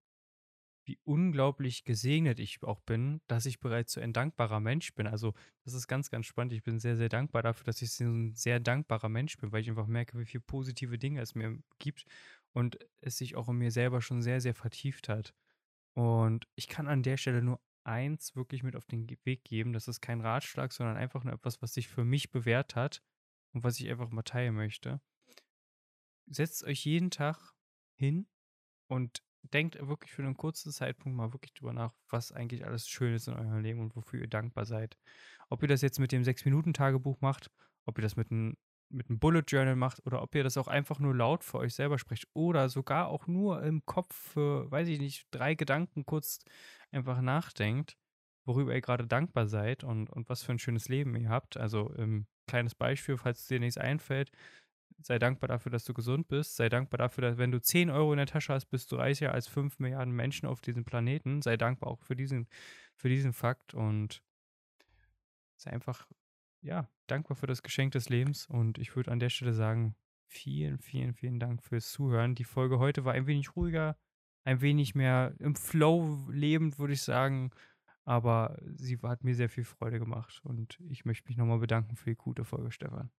wie unglaublich gesegnet ich auch bin, dass ich bereits so ein dankbarer Mensch bin. Also, das ist ganz, ganz spannend. Ich bin sehr, sehr dankbar dafür, dass ich so 'n sehr dankbarer Mensch bin, weil ich einfach merke, wie viel positive Dinge es mir gibt und es sich auch in mir selber schon sehr, sehr vertieft hat. Und ich kann an der Stelle nur eins wirklich mit auf den Weg geben. Das ist kein Ratschlag, sondern einfach nur etwas, was sich für mich bewährt hat und was ich einfach mal teilen möchte. Setzt euch jeden Tag hin und denkt wirklich für 'nen kurzen Zeitpunkt mal wirklich drüber nach, was eigentlich alles schön ist in eurem Leben und wofür ihr dankbar seid. Ob ihr das jetzt mit dem Sechs-Minuten-Tagebuch macht, ob ihr das mit 'n mit 'nem Bullet Journal macht oder ob ihr das auch einfach nur laut für euch selber sprecht oder sogar auch nur im Kopf für, weiß ich nicht, 3 Gedanken kurz einfach nachdenkt, worüber ihr grade dankbar seid und und was für 'n schönes Leben ihr habt. Also, ähm, kleines Beispiel, falls dir nichts einfällt: Sei dankbar dafür, dass du gesund bist. Sei dankbar dafür, dass wenn du 10 Euro in der Tasche hast, bist du reicher als 5 Milliarden Menschen auf diesem Planeten. Sei dankbar auch für diesen für diesen Fakt und sei einfach, ja, dankbar für das Geschenk des Lebens. Und ich würde an der Stelle sagen, vielen, vielen, vielen Dank fürs Zuhören. Die Folge heute war ein wenig ruhiger, ein wenig mehr im Flow lebend, würde ich sagen, aber sie hat mir sehr viel Freude gemacht und ich möchte mich noch mal bedanken für die gute Folge, Stefan.